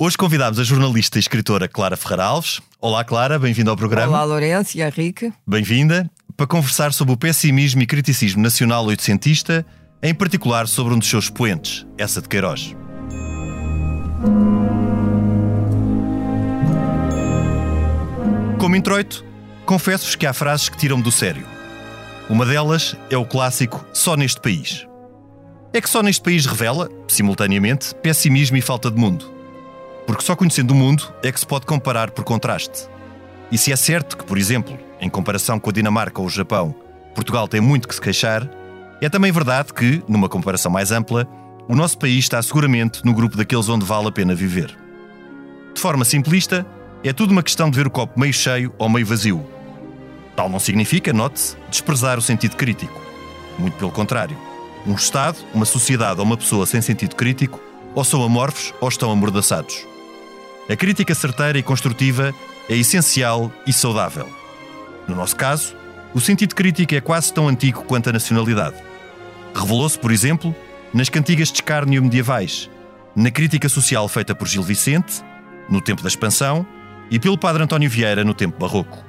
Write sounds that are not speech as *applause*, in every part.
Hoje convidámos a jornalista e escritora Clara Ferreira Alves. Olá, Clara, bem-vinda ao programa. Olá, Lourenço e Henrique. Bem-vinda para conversar sobre o pessimismo e criticismo nacional oitocentista, em particular sobre um dos seus poentes, essa de Queiroz. Como introito, confesso-vos que há frases que tiram-me do sério. Uma delas é o clássico só neste país. É que só neste país revela, simultaneamente, pessimismo e falta de mundo. Porque só conhecendo o mundo é que se pode comparar por contraste. E se é certo que, por exemplo, em comparação com a Dinamarca ou o Japão, Portugal tem muito que se queixar, é também verdade que, numa comparação mais ampla, o nosso país está seguramente no grupo daqueles onde vale a pena viver. De forma simplista, é tudo uma questão de ver o copo meio cheio ou meio vazio. Tal não significa, note-se, desprezar o sentido crítico. Muito pelo contrário. Um Estado, uma sociedade ou uma pessoa sem sentido crítico ou são amorfos ou estão amordaçados. A crítica certeira e construtiva é essencial e saudável. No nosso caso, o sentido crítico é quase tão antigo quanto a nacionalidade. Revelou-se, por exemplo, nas cantigas de escárnio medievais, na crítica social feita por Gil Vicente, no tempo da expansão, e pelo padre António Vieira no tempo barroco.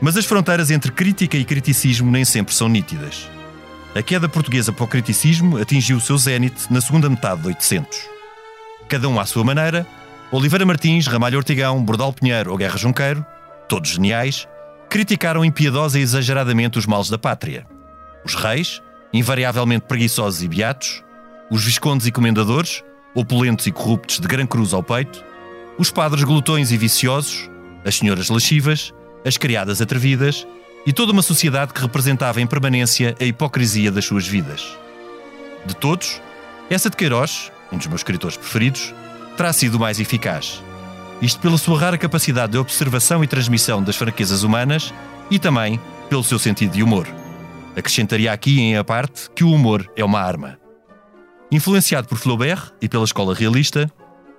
Mas as fronteiras entre crítica e criticismo nem sempre são nítidas. A queda portuguesa para o criticismo atingiu o seu zénite na segunda metade de 800. Cada um à sua maneira, Oliveira Martins, Ramalho Ortigão, Bordal Pinheiro ou Guerra Junqueiro, todos geniais, criticaram impiedosa e exageradamente os males da pátria. Os reis, invariavelmente preguiçosos e beatos, os viscondes e comendadores, opulentos e corruptos de gran cruz ao peito, os padres glutões e viciosos, as senhoras lascivas, as criadas atrevidas e toda uma sociedade que representava em permanência a hipocrisia das suas vidas. De todos, essa de Queiroz, um dos meus escritores preferidos, terá sido o mais eficaz. Isto pela sua rara capacidade de observação e transmissão das fraquezas humanas e também pelo seu sentido de humor. Acrescentaria aqui, em a parte, que o humor é uma arma. Influenciado por Flaubert e pela escola realista,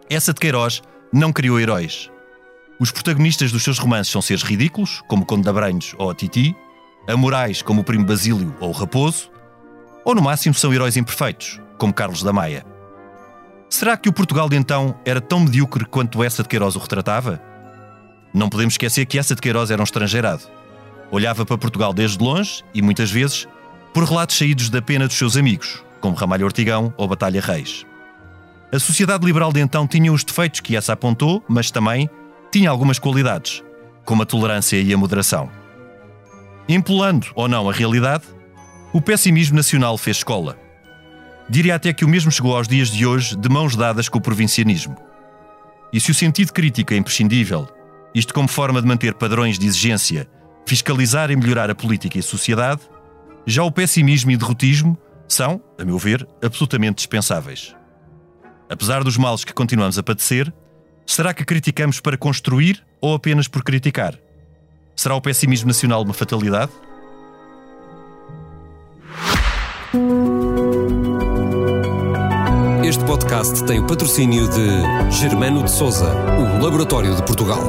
essa de Queiroz não criou heróis. Os protagonistas dos seus romances são seres ridículos, como Conde de Abranhos ou a Titi, amorais, como o Primo Basílio ou o Raposo, ou no máximo são heróis imperfeitos, como Carlos da Maia. Será que o Portugal de então era tão medíocre quanto essa de Queiroz o retratava? Não podemos esquecer que essa de Queiroz era um estrangeirado. Olhava para Portugal desde longe e, muitas vezes, por relatos saídos da pena dos seus amigos, como Ramalho Ortigão ou Batalha Reis. A sociedade liberal de então tinha os defeitos que essa apontou, mas também tinha algumas qualidades, como a tolerância e a moderação. Empolando ou não a realidade, o pessimismo nacional fez escola. Diria até que o mesmo chegou aos dias de hoje de mãos dadas com o provincianismo. E se o sentido crítico é imprescindível, isto como forma de manter padrões de exigência, fiscalizar e melhorar a política e a sociedade, já o pessimismo e derrotismo são, a meu ver, absolutamente dispensáveis. Apesar dos males que continuamos a padecer, será que criticamos para construir ou apenas por criticar? Será o pessimismo nacional uma fatalidade? Este podcast tem o patrocínio de Germano de Souza, o Laboratório de Portugal.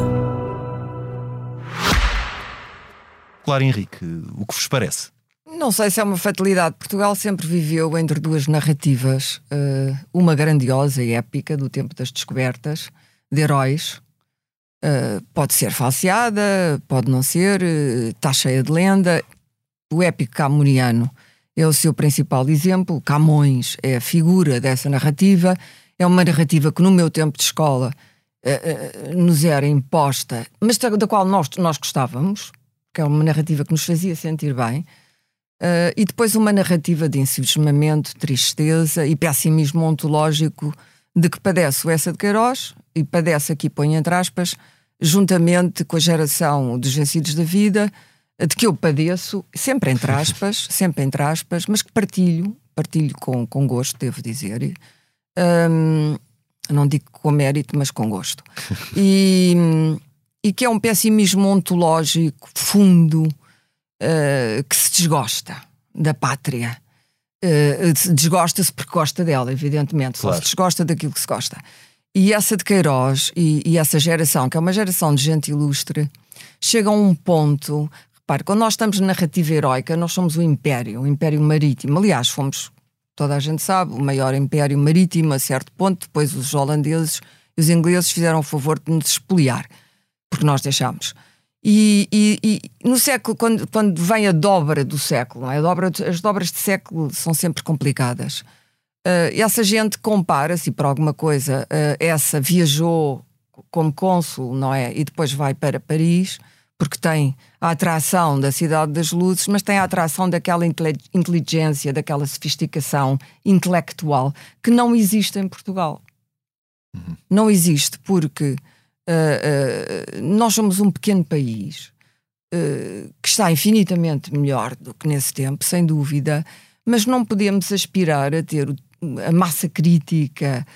Claro, Henrique, o que vos parece? Não sei se é uma fatalidade. Portugal sempre viveu entre duas narrativas, uh, uma grandiosa e épica do tempo das descobertas, de heróis. Uh, pode ser falseada, pode não ser, está uh, cheia de lenda. O épico camoniano é o seu principal exemplo. Camões é a figura dessa narrativa. É uma narrativa que, no meu tempo de escola, nos era imposta, mas da, da qual nós, nós gostávamos, que é uma narrativa que nos fazia sentir bem. Uh, e depois uma narrativa de ensimismamento, tristeza e pessimismo ontológico de que padece o Essa de Queiroz, e padece aqui, põe entre aspas, juntamente com a geração dos vencidos da vida, de que eu padeço, sempre entre aspas, *laughs* sempre entre aspas, mas que partilho, partilho com, com gosto, devo dizer. Um, não digo com mérito, mas com gosto. *laughs* E, e que é um pessimismo ontológico fundo uh, que se desgosta da pátria. Uh, desgosta-se porque gosta dela, evidentemente, claro. só se desgosta daquilo que se gosta. E essa de Queiroz e, e, essa geração, que é uma geração de gente ilustre, chega a um ponto. Repare, quando nós estamos na narrativa heroica, nós somos o império, o império marítimo. Aliás, fomos, toda a gente sabe, o maior império marítimo a certo ponto. Depois os holandeses e os ingleses fizeram o favor de nos expoliar, porque nós deixámos. E, e, e, no século, quando, quando vem a dobra do século, é? dobra, as dobras de século são sempre complicadas. Uh, essa gente compara-se por alguma coisa. Uh, essa viajou como cônsul, não é? E depois vai para Paris, porque tem a atração da Cidade das Luzes, mas tem a atração daquela inteligência, daquela sofisticação intelectual que não existe em Portugal. Uhum. Não existe porque Uh, uh, nós somos um pequeno país uh, que está infinitamente melhor do que nesse tempo, sem dúvida, mas não podemos aspirar a ter a massa crítica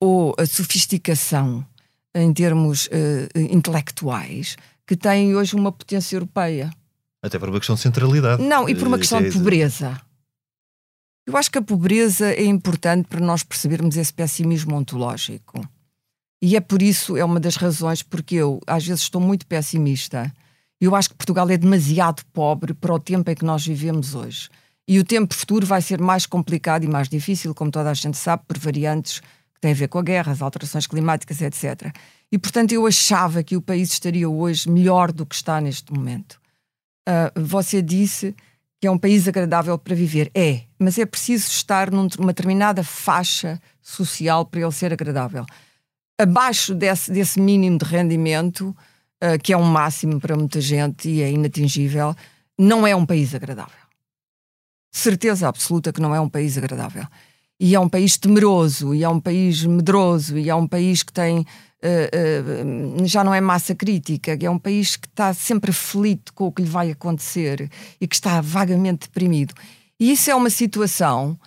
ou a sofisticação em termos intelectuais que tem hoje uma potência europeia. Até por uma questão de centralidade. Não, e por uma questão de pobreza. Eu acho que a pobreza é importante para nós percebermos esse pessimismo ontológico. E é por isso, é uma das razões porque eu às vezes estou muito pessimista. Eu acho que Portugal é demasiado pobre para o tempo em que nós vivemos hoje. E o tempo futuro vai ser mais complicado e mais difícil, como toda a gente sabe, por variantes que têm a ver com a guerra, as alterações climáticas, etc. E, portanto, eu achava que o país estaria hoje melhor do que está neste momento. Uh, você disse que é um país agradável para viver. É, mas é preciso estar numa determinada faixa social para ele ser agradável abaixo desse, desse mínimo de rendimento, uh, que é um máximo para muita gente e é inatingível, não é um país agradável. Certeza absoluta que não é um país agradável. E é um país temeroso, e é um país medroso, e é um país que tem. Uh, uh, já não é massa crítica, é um país que está sempre aflito com o que lhe vai acontecer e que está vagamente deprimido. E isso é uma situação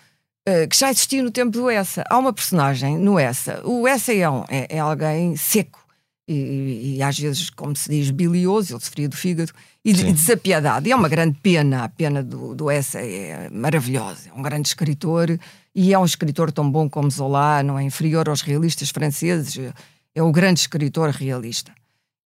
eh, que já existia no tempo do Essa. Há uma personagem no Essa. O Essa é, um, é, é alguém seco. E, e, às vezes, como se diz, bilioso, ele sofria do fígado, e, e desapiedado. E é uma grande pena, a pena do, do Essa é maravilhosa. É um grande escritor, e é um escritor tão bom como Zola, não é inferior aos realistas franceses, é o grande escritor realista.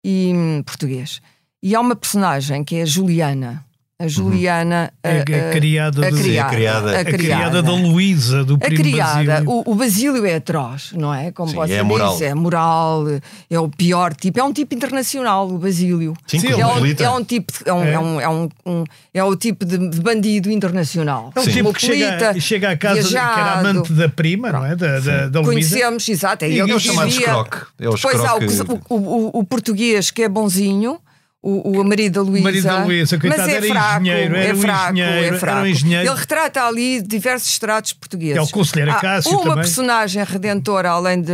E hum, português. E há uma personagem que é a Juliana, a Juliana. Uhum. A, a, a, criada, a, do, criada, criada. A, criada. da Luísa, do primo A criada. Basílio. O, o Basílio é atroz, não é? Como Sim, você é moral. diz, é moral, é o pior tipo. É um tipo internacional, o Basílio. Sim, é, um, é um tipo. É, um, é. é. um, é, um, um, é o tipo de, bandido internacional. É um tipo que chega, chega à casa viajado, que era amante da prima, não é? Da, da, da Conhecemos, exato. É, e, ele é o chamado escroque. É o Depois há o, o, o português que é bonzinho o, o marido da Luísa. marido da Luísa, mas é era fraco, engenheiro, era era um fraco, engenheiro, é fraco. Era um engenheiro. Ele retrata ali diversos estratos portugueses. É o conselheiro Cássio Há uma também. personagem redentora, além de.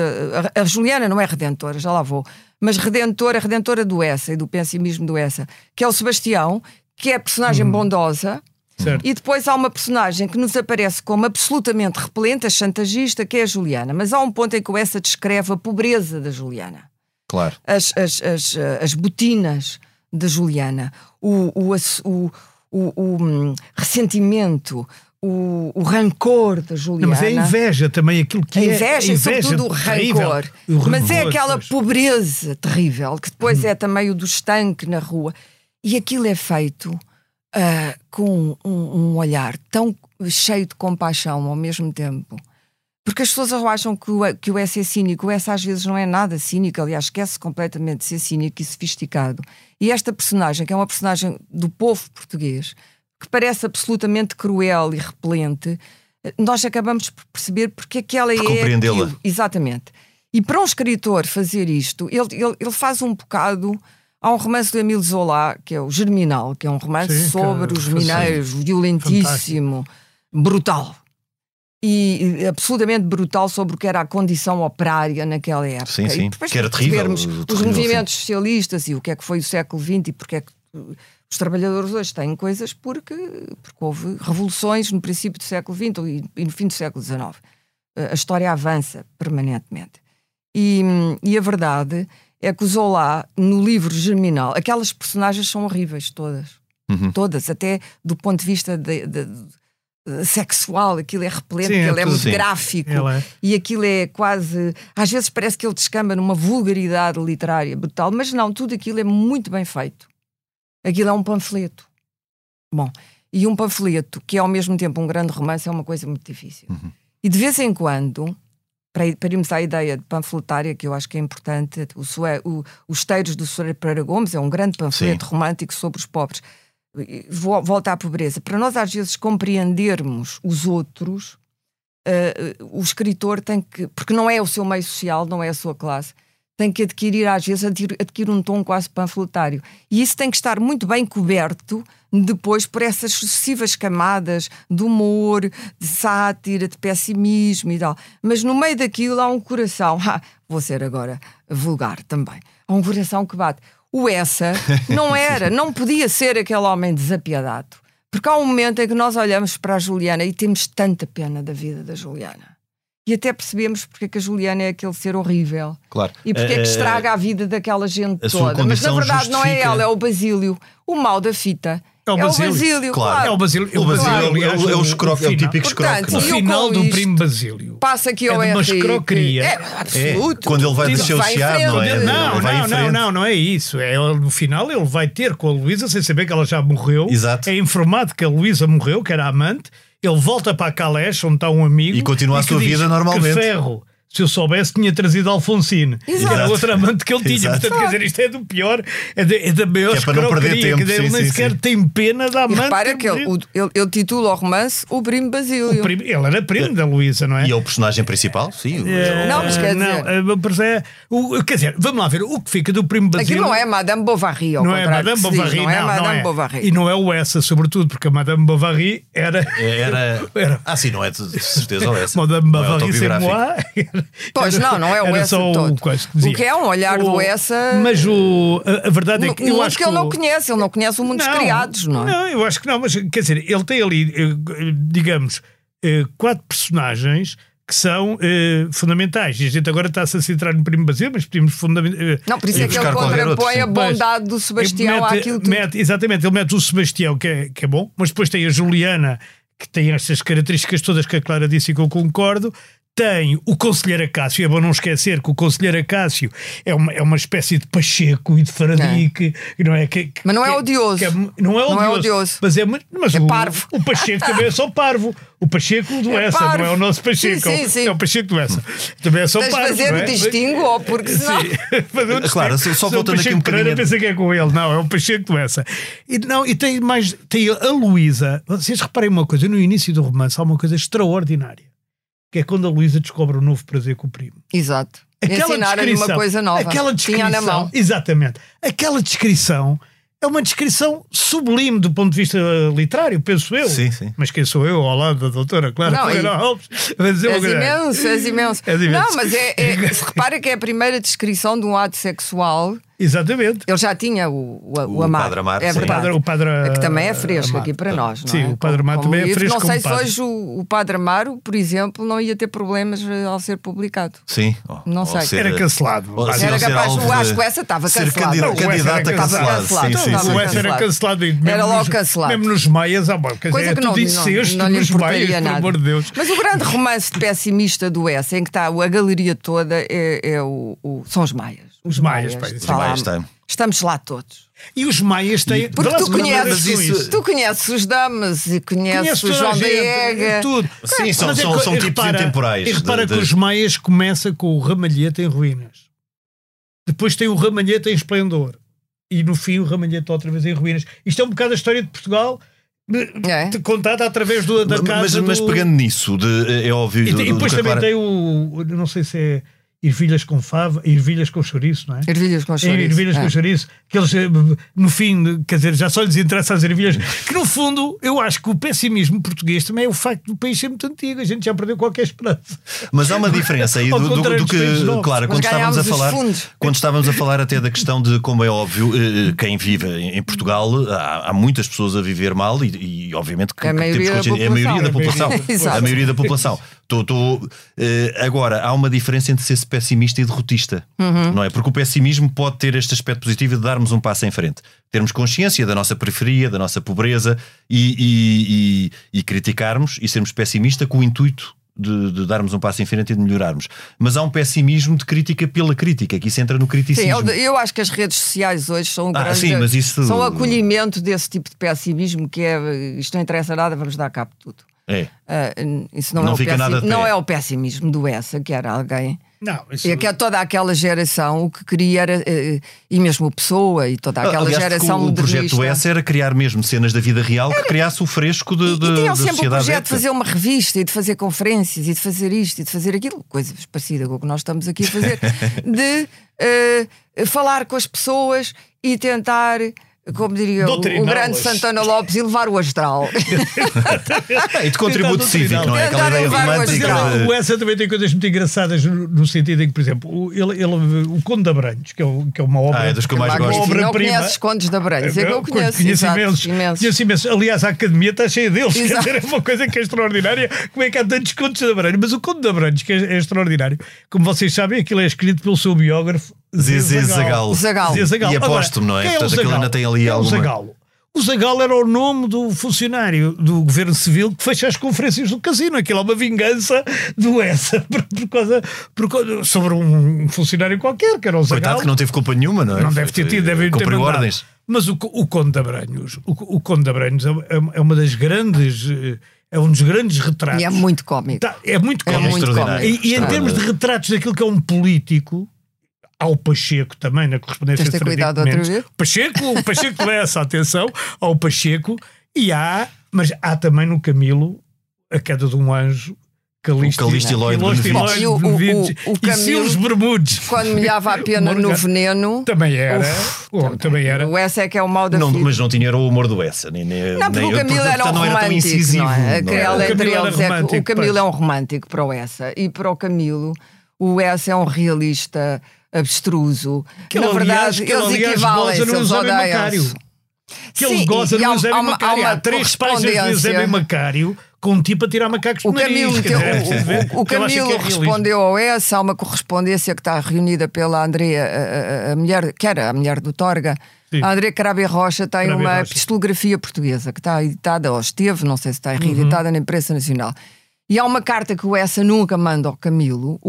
A Juliana não é redentora, já lá vou. Mas redentora, redentora do Essa e do pessimismo do Essa, que é o Sebastião, que é a personagem Uhum. bondosa. Certo. E depois há uma personagem que nos aparece como absolutamente repelente, a chantagista, que é a Juliana. Mas há um ponto em que o Essa descreve a pobreza da Juliana Claro. as, as, as, as botinas da Juliana, o, o, o, o, hum, ressentimento, o, o rancor da Juliana. Não, mas é inveja também, aquilo que a é. inveja, a e sobretudo o rancor. Mas é aquela pois. pobreza terrível, que depois é também o do estanque na rua. E aquilo é feito ah, com um, um olhar tão cheio de compaixão ao mesmo tempo. Porque as pessoas acham que o, que o S é cínico. O S às vezes não é nada cínico, aliás, esquece completamente de ser cínico e sofisticado. E esta personagem, que é uma personagem do povo português, que parece absolutamente cruel e repelente, nós acabamos por perceber porque é que ela Por é. compreendê-la. Exatamente. E para um escritor fazer isto, ele, ele, ele faz um bocado. Há um romance do Emile Zola, que é o Germinal, que é um romance Sim, que sobre é- os mineiros, violentíssimo, brutal. E absolutamente brutal sobre o que era a condição operária naquela época. Sim, sim. Que era terrível, percebermos terrível, os movimentos socialistas e o que é que foi o século XX e porque é que uh, os trabalhadores hoje têm coisas porque, porque houve revoluções no princípio do século XX e, e no fim do século XIX. Uh, A história avança permanentemente. E, e a verdade é que o Zola, no livro Germinal, aquelas personagens são horríveis todas. Uhum. Todas, até do ponto de vista de, de, de sexual, aquilo é repleto, Sim, aquilo é, é muito sim. gráfico é. e aquilo é quase. Às vezes parece que ele descamba numa vulgaridade literária brutal, mas não, tudo aquilo é muito bem feito. Aquilo é um panfleto. Bom, e um panfleto que é ao mesmo tempo um grande romance é uma coisa muito difícil. Uhum. E de vez em quando, para, para irmos à ideia de panfletária, que eu acho que é importante, o, o, Os Teiros do Soeiro Pereira Gomes é um grande panfleto sim. romântico sobre os pobres volta à pobreza, para nós às vezes compreendermos os outros, uh, o escritor tem que, porque não é o seu meio social, não é a sua classe, tem que adquirir, às vezes, adquirir um tom quase panfletário. E isso tem que estar muito bem coberto depois por essas sucessivas camadas de humor, de sátira, de pessimismo e tal. Mas no meio daquilo há um coração, *laughs* ah, vou ser agora vulgar também, há um coração que bate. O essa não *laughs* era, não podia ser aquele homem desapiedado. Porque há um momento em que nós olhamos para a Juliana e temos tanta pena da vida da Juliana. E até percebemos porque é que a Juliana é aquele ser horrível. Claro. E porque é que eh, estraga a vida daquela gente toda. Mas na verdade justifica... não é ela, é o Basílio. O mal da fita é o Basílio. É o Basílio, claro. claro. É o Basílio. O Basílio claro. é, o, é, o escroque, é o típico escroque. O final do primo Basílio. Passa aqui ao é uma escroqueria. É, absoluto. É, quando ele vai desassociar, não é? Não, não, não, não, não é isso. É, no final ele vai ter com a Luísa, sem saber que ela já morreu. Exato. É informado que a Luísa morreu, que era amante. Ele volta para a Calés, onde está um amigo. E continua a sua vida normalmente. Que ferro se eu soubesse, tinha trazido Alfonsine. Exato. Era outra amante que ele tinha. Exato. Portanto, quer dizer, isto é do pior, é, de, é da maior que é para não perder tempo. Dizer, ele nem sim, sequer sim. tem pena da amante. E repara que ele, ele, ele, titula o romance O Primo Basílio. O primo, ele era primo da Luísa, não é? E é o personagem principal? Sim. É, não, mas quer dizer. é, o, quer dizer, vamos lá ver, o que fica do Primo Basílio. Aquilo não é Madame Bovary, ao não é Madame Bovary, não, é não, Madame não é. Bovary. E não é o essa, sobretudo, porque a Madame Bovary era. Era. *laughs* era... Ah, sim, não é de certeza o *laughs* essa. Madame Bovary, c'est moi. Pois não, não é o Essa todo. O, que o que é um olhar o, do Essa. Mas o, a, a verdade é que. eu acho que ele não conhece, ele não conhece o mundo dos criados, não é? Não, eu acho que não, mas quer dizer, ele tem ali, eh, digamos, eh, quatro personagens que são eh, fundamentais. E a gente agora está-se a centrar no Primo Basílio, mas podemos fundamentar. não, por isso é que ele contrapõe a bondade do Sebastião mete, àquilo que. Mete, exatamente, ele mete o Sebastião, que é, que é bom, mas depois tem a Juliana, que tem estas características todas que a Clara disse e que eu concordo, tem o Conselheiro Acácio, é bom não esquecer que o Conselheiro Acácio é uma, é uma espécie de Pacheco e de Faradique, não. é? Que, que, mas não é odioso. É, não, é odioso, não é odioso. Mas é, mas é o, parvo. O Pacheco também é só parvo. O Pacheco do *laughs* é Essa, parvo. não é o nosso Pacheco. Sim, sim, sim. É o Pacheco do Essa. Também é só Tens parvo. fazer é? o distingo, ou porque senão. Sim, *laughs* fazer o Claro, só voltando aqui um bocadinho. pensa que é com ele, não, é o Pacheco do Essa. E, não, e tem mais, tem a Luísa. Vocês reparem uma coisa, no início do romance há uma coisa extraordinária que é quando a Luísa descobre um novo prazer com o primo. Exato. Aquela descrição, uma coisa nova. Aquela descrição, Tinha na mão. Exatamente. Aquela descrição é uma descrição sublime do ponto de vista literário, penso eu. Sim, sim. Mas quem sou eu ao lado da doutora Clara não, Ferreira Alves? És imenso, és imenso. És imenso. Não, mas é, é, *laughs* repara que é a primeira descrição de um ato sexual Exatamente. Ele já tinha o, o, o, o Amar. Padre Amar. É verdade. O padre, é que também é fresco Amar. aqui para nós. Sim, é? o Padre Amar também é fresco. Não sei se hoje o, o Padre Amaro, por exemplo, não ia ter problemas eh, ao ser publicado. Sim. não sei. Ser, era cancelado. Ou, era capaz, o acho que essa estava cancelada. Ser candidato a cancelado. Sim, sim, sim. O S era cancelado. Era logo cancelado. Mesmo nos Maias, ah, coisa que não, disseste nos Maias, pelo amor de Deus. Mas o grande romance pessimista do S, em que está a galeria toda, é o, são os Maias. Os Maias, Os Maias têm. Estamos lá todos. E os maias têm. Porque tu conheces, isso... tu conheces os damas e conheces o João da Ega. Tudo. Sim, são, é, são, são tipos repara, intemporais. E repara de, que de... os maias começa com o ramalhete em ruínas. Depois tem o ramalhete em esplendor. E no fim o ramalhete outra vez em ruínas. Isto é um bocado a história de Portugal. É. contada através do, da casa. Mas, do... mas pegando nisso, de, é óbvio. E, e depois também tem o. Não sei se é ervilhas com fava, ervilhas com chouriço, não é? Ervilhas com chouriço. Ervilhas é. com chouriço, que eles, eh, no fim, quer dizer, já só lhes interessa as ervilhas. Que no fundo, eu acho que o pessimismo português também é o facto do país ser muito antigo, a gente já perdeu qualquer esperança. Mas há uma diferença aí do, do, do, que, claro, quando estávamos a falar, quando estávamos a falar até da questão de como é óbvio, eh, quem vive em Portugal, há, há muitas pessoas a viver mal e, e obviamente que, a maioria, temos, a maioria da população. *laughs* a maioria da população. Tô, tô, eh, agora, há uma diferença entre ser pessimista e derrotista, não é? Porque o pessimismo pode ter este aspecto positivo de darmos um passo em frente, termos consciência da nossa periferia, da nossa pobreza e, e- e- e criticarmos e sermos pessimistas com o intuito de, de darmos um passo em frente e de melhorarmos. Mas há um pessimismo de crítica pela crítica, que isso entra no Sim, criticismo. eu, eu acho que as redes sociais hoje são um Ah, grande, sim, mas isso- são acolhimento desse tipo de pessimismo que é isto não interessa nada, vamos dar cabo de tudo. É. Ah, isso não, Não é o fica pessi- nada de não é o pessimismo do essa, que era alguém. Não, isso, E que é toda aquela geração o que queria era, eh, e mesmo Pessoa e toda aquela Aliás, geração o, o projeto. S era criar mesmo cenas da vida real que criasse o fresco de, E, de, e tinham sempre o projeto de fazer uma revista e de fazer conferências e de fazer isto e de fazer aquilo, coisas parecidas com o que nós estamos aqui a fazer, *laughs* de eh, falar com as pessoas e tentar, como diria o, grande Santana Lopes, elevar o astral. *laughs* E de contributo cívico, não é? Aquela ideia levar romântica. astral. ele- de- o Essa também tem coisas muito engraçadas no, no sentido em que, por exemplo, o, ele, ele- o Conde de Abranhos, que é, que é uma obra. Ah, é dos que eu mais gosto. Magnífico. não conheces Condes da Abrantes, é que eu conheço. Conheço exato, imensos, imensos. conheço imensos. Aliás, a academia está cheia deles. Quer dizer, é uma coisa que é extraordinária. Como é que há tantos contos de Abranhos? Mas o Conde de Abranhos, que é, é extraordinário, como vocês sabem, aquilo é escrito pelo seu biógrafo Zezé Zagal. Zagal. Zé Zagal. E apóstolo, não é? quem Portanto, aquilo ainda tem ali Quem é alguma- O Zagal. O Zagal era o nome do funcionário do governo civil que fecha as conferências do casino. Aquilo é uma vingança do ESA *laughs* por, por causa, por causa- sobre um funcionário qualquer, que era o Zagal. Coitado que não teve culpa nenhuma, não é? Não deve ter tido, deve ter Cumpriu mandado. ordens. Mas o, o Conde de Abranhos, o, o Conde de Abranhos é, é- é uma das grandes, eh, é um dos grandes retratos. E é muito cómico. Tá, é muito É cómico. muito extraordinário. cómico. E, e em termos de retratos daquilo que é um político, ao Pacheco também, na correspondência Tens de cuidado outra vez. Pacheco, o *laughs* Pacheco lê essa atenção ao Pacheco, e há, mas há também no Camilo a queda de um anjo. Calixto, O Calixto e Lloyd e Benevides. E o- o- o- o e Camilo- Silas Bermudes. Quando molhava a pena no veneno. Também era. Uf, Oh, também era. O essa é que é o mal da Não, vida. mas não tinha o humor do essa. Nem, nem, Não, porque nem, o Camilo era um não era tão romântico, incisivo. não é? não era? O entre Camilo era é o Camilo pois. é um romântico para o essa e para o Camilo o essa é um realista abstruso. Que Na verdade, que ele, eles no eles odeiam-se. Macário. Que ele Sim, goza no Eusébio Macário. há Há, três páginas do. Eusébio Macário com um tipo a tirar macacos O Camilo, nariz. meteu- o- o, o é Camilo realismo. respondeu ao essa, há uma correspondência que está reunida pela Andrea, a, a- mulher, que era a mulher do Torga. Sim. A Andrea Carabia Rocha tem Carabia uma Rocha. portuguesa que está editada, ou esteve, não sei se está Uhum. reeditada na imprensa nacional. E há uma carta que o essa nunca manda ao Camilo.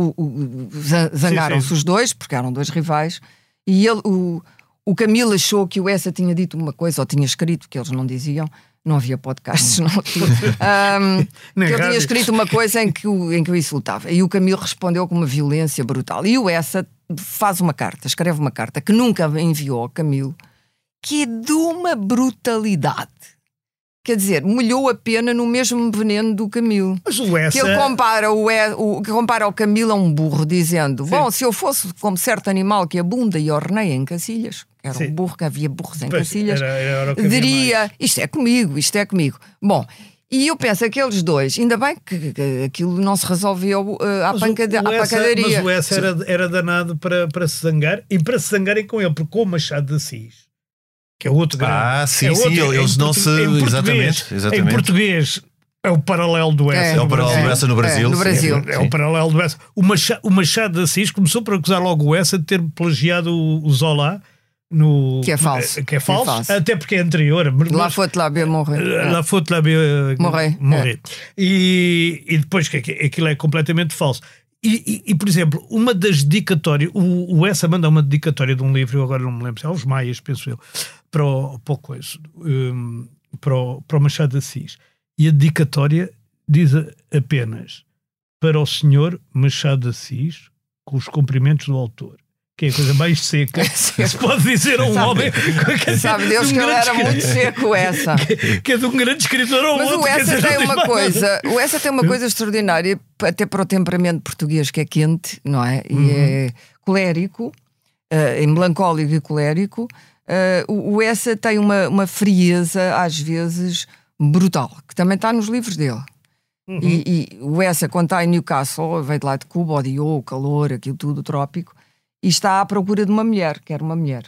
Zangaram-se os dois, porque eram dois rivais, e ele, o, o Camilo achou que o essa tinha dito uma coisa, ou tinha escrito, que eles não diziam. Não havia podcasts na altura. *laughs* Ahm, que ele tinha escrito uma coisa em que, o, em que o insultava. E o Camilo respondeu com uma violência brutal. E o essa faz uma carta, escreve uma carta que nunca enviou ao Camilo, que é de uma brutalidade. Quer dizer, molhou a pena no mesmo veneno do Camilo. Mas o essa... Que ele compara o, E- o, que compara o Camilo a um burro, dizendo: Bom, se eu fosse como certo animal que abunda e orneia em cacilhas, era Sim. um burro que havia burros em Pois, cacilhas, era- era diria: Isto é comigo, isto é comigo. Bom. E eu penso, aqueles dois, ainda bem que, que aquilo não se resolveu eh, à, Mas pancada, o à pancadaria. Mas o essa era, era danado para, para se zangar e para se zangarem com ele, porque com o Machado de Assis, que é outro grande. Ah, sim, é sim, outro- eles não se- exatamente, exatamente. Em português é o paralelo do essa. É. no É o paralelo do essa no Brasil, É, no sim. Brasil. É, é o paralelo do essa. O Machado, o Machado de Assis começou por acusar logo o essa de ter plagiado o, o Zola. No, Que é falso. Que é falso, Que é falso. até porque é anterior. Mas, Lá foi-te lá ver morrer. Lá foi-te lá ver Morrer, morrer. E, e depois que aqu- aquilo é completamente falso. E, e- e, por exemplo, uma das dedicatórias, o, o Essa manda uma dedicatória de um livro, eu agora não me lembro, se é aos Maias, penso eu, para o, para o, coisa, hum, para o, para o Machado de Assis. E a dedicatória diz apenas para o senhor Machado de Assis, com os cumprimentos do autor. Que é a coisa mais seca *laughs* que se pode dizer a um homem. *laughs* quer dizer, Sabe Deus de um que ele era muito seco essa. *laughs* que é de um grande escritor ao Mas outro. o quer Essa tem uma coisa, o Essa tem uma coisa extraordinária, até para o temperamento português, que é quente, não é? E Uhum. é colérico, é melancólico e colérico. Eh, o, o Essa tem uma, uma frieza, às vezes, brutal, que também está nos livros dele. Uhum. E, e o Essa, quando está em Newcastle, veio de lá de Cuba, odiou o calor, aquilo tudo trópico, e está à procura de uma mulher, quer uma mulher.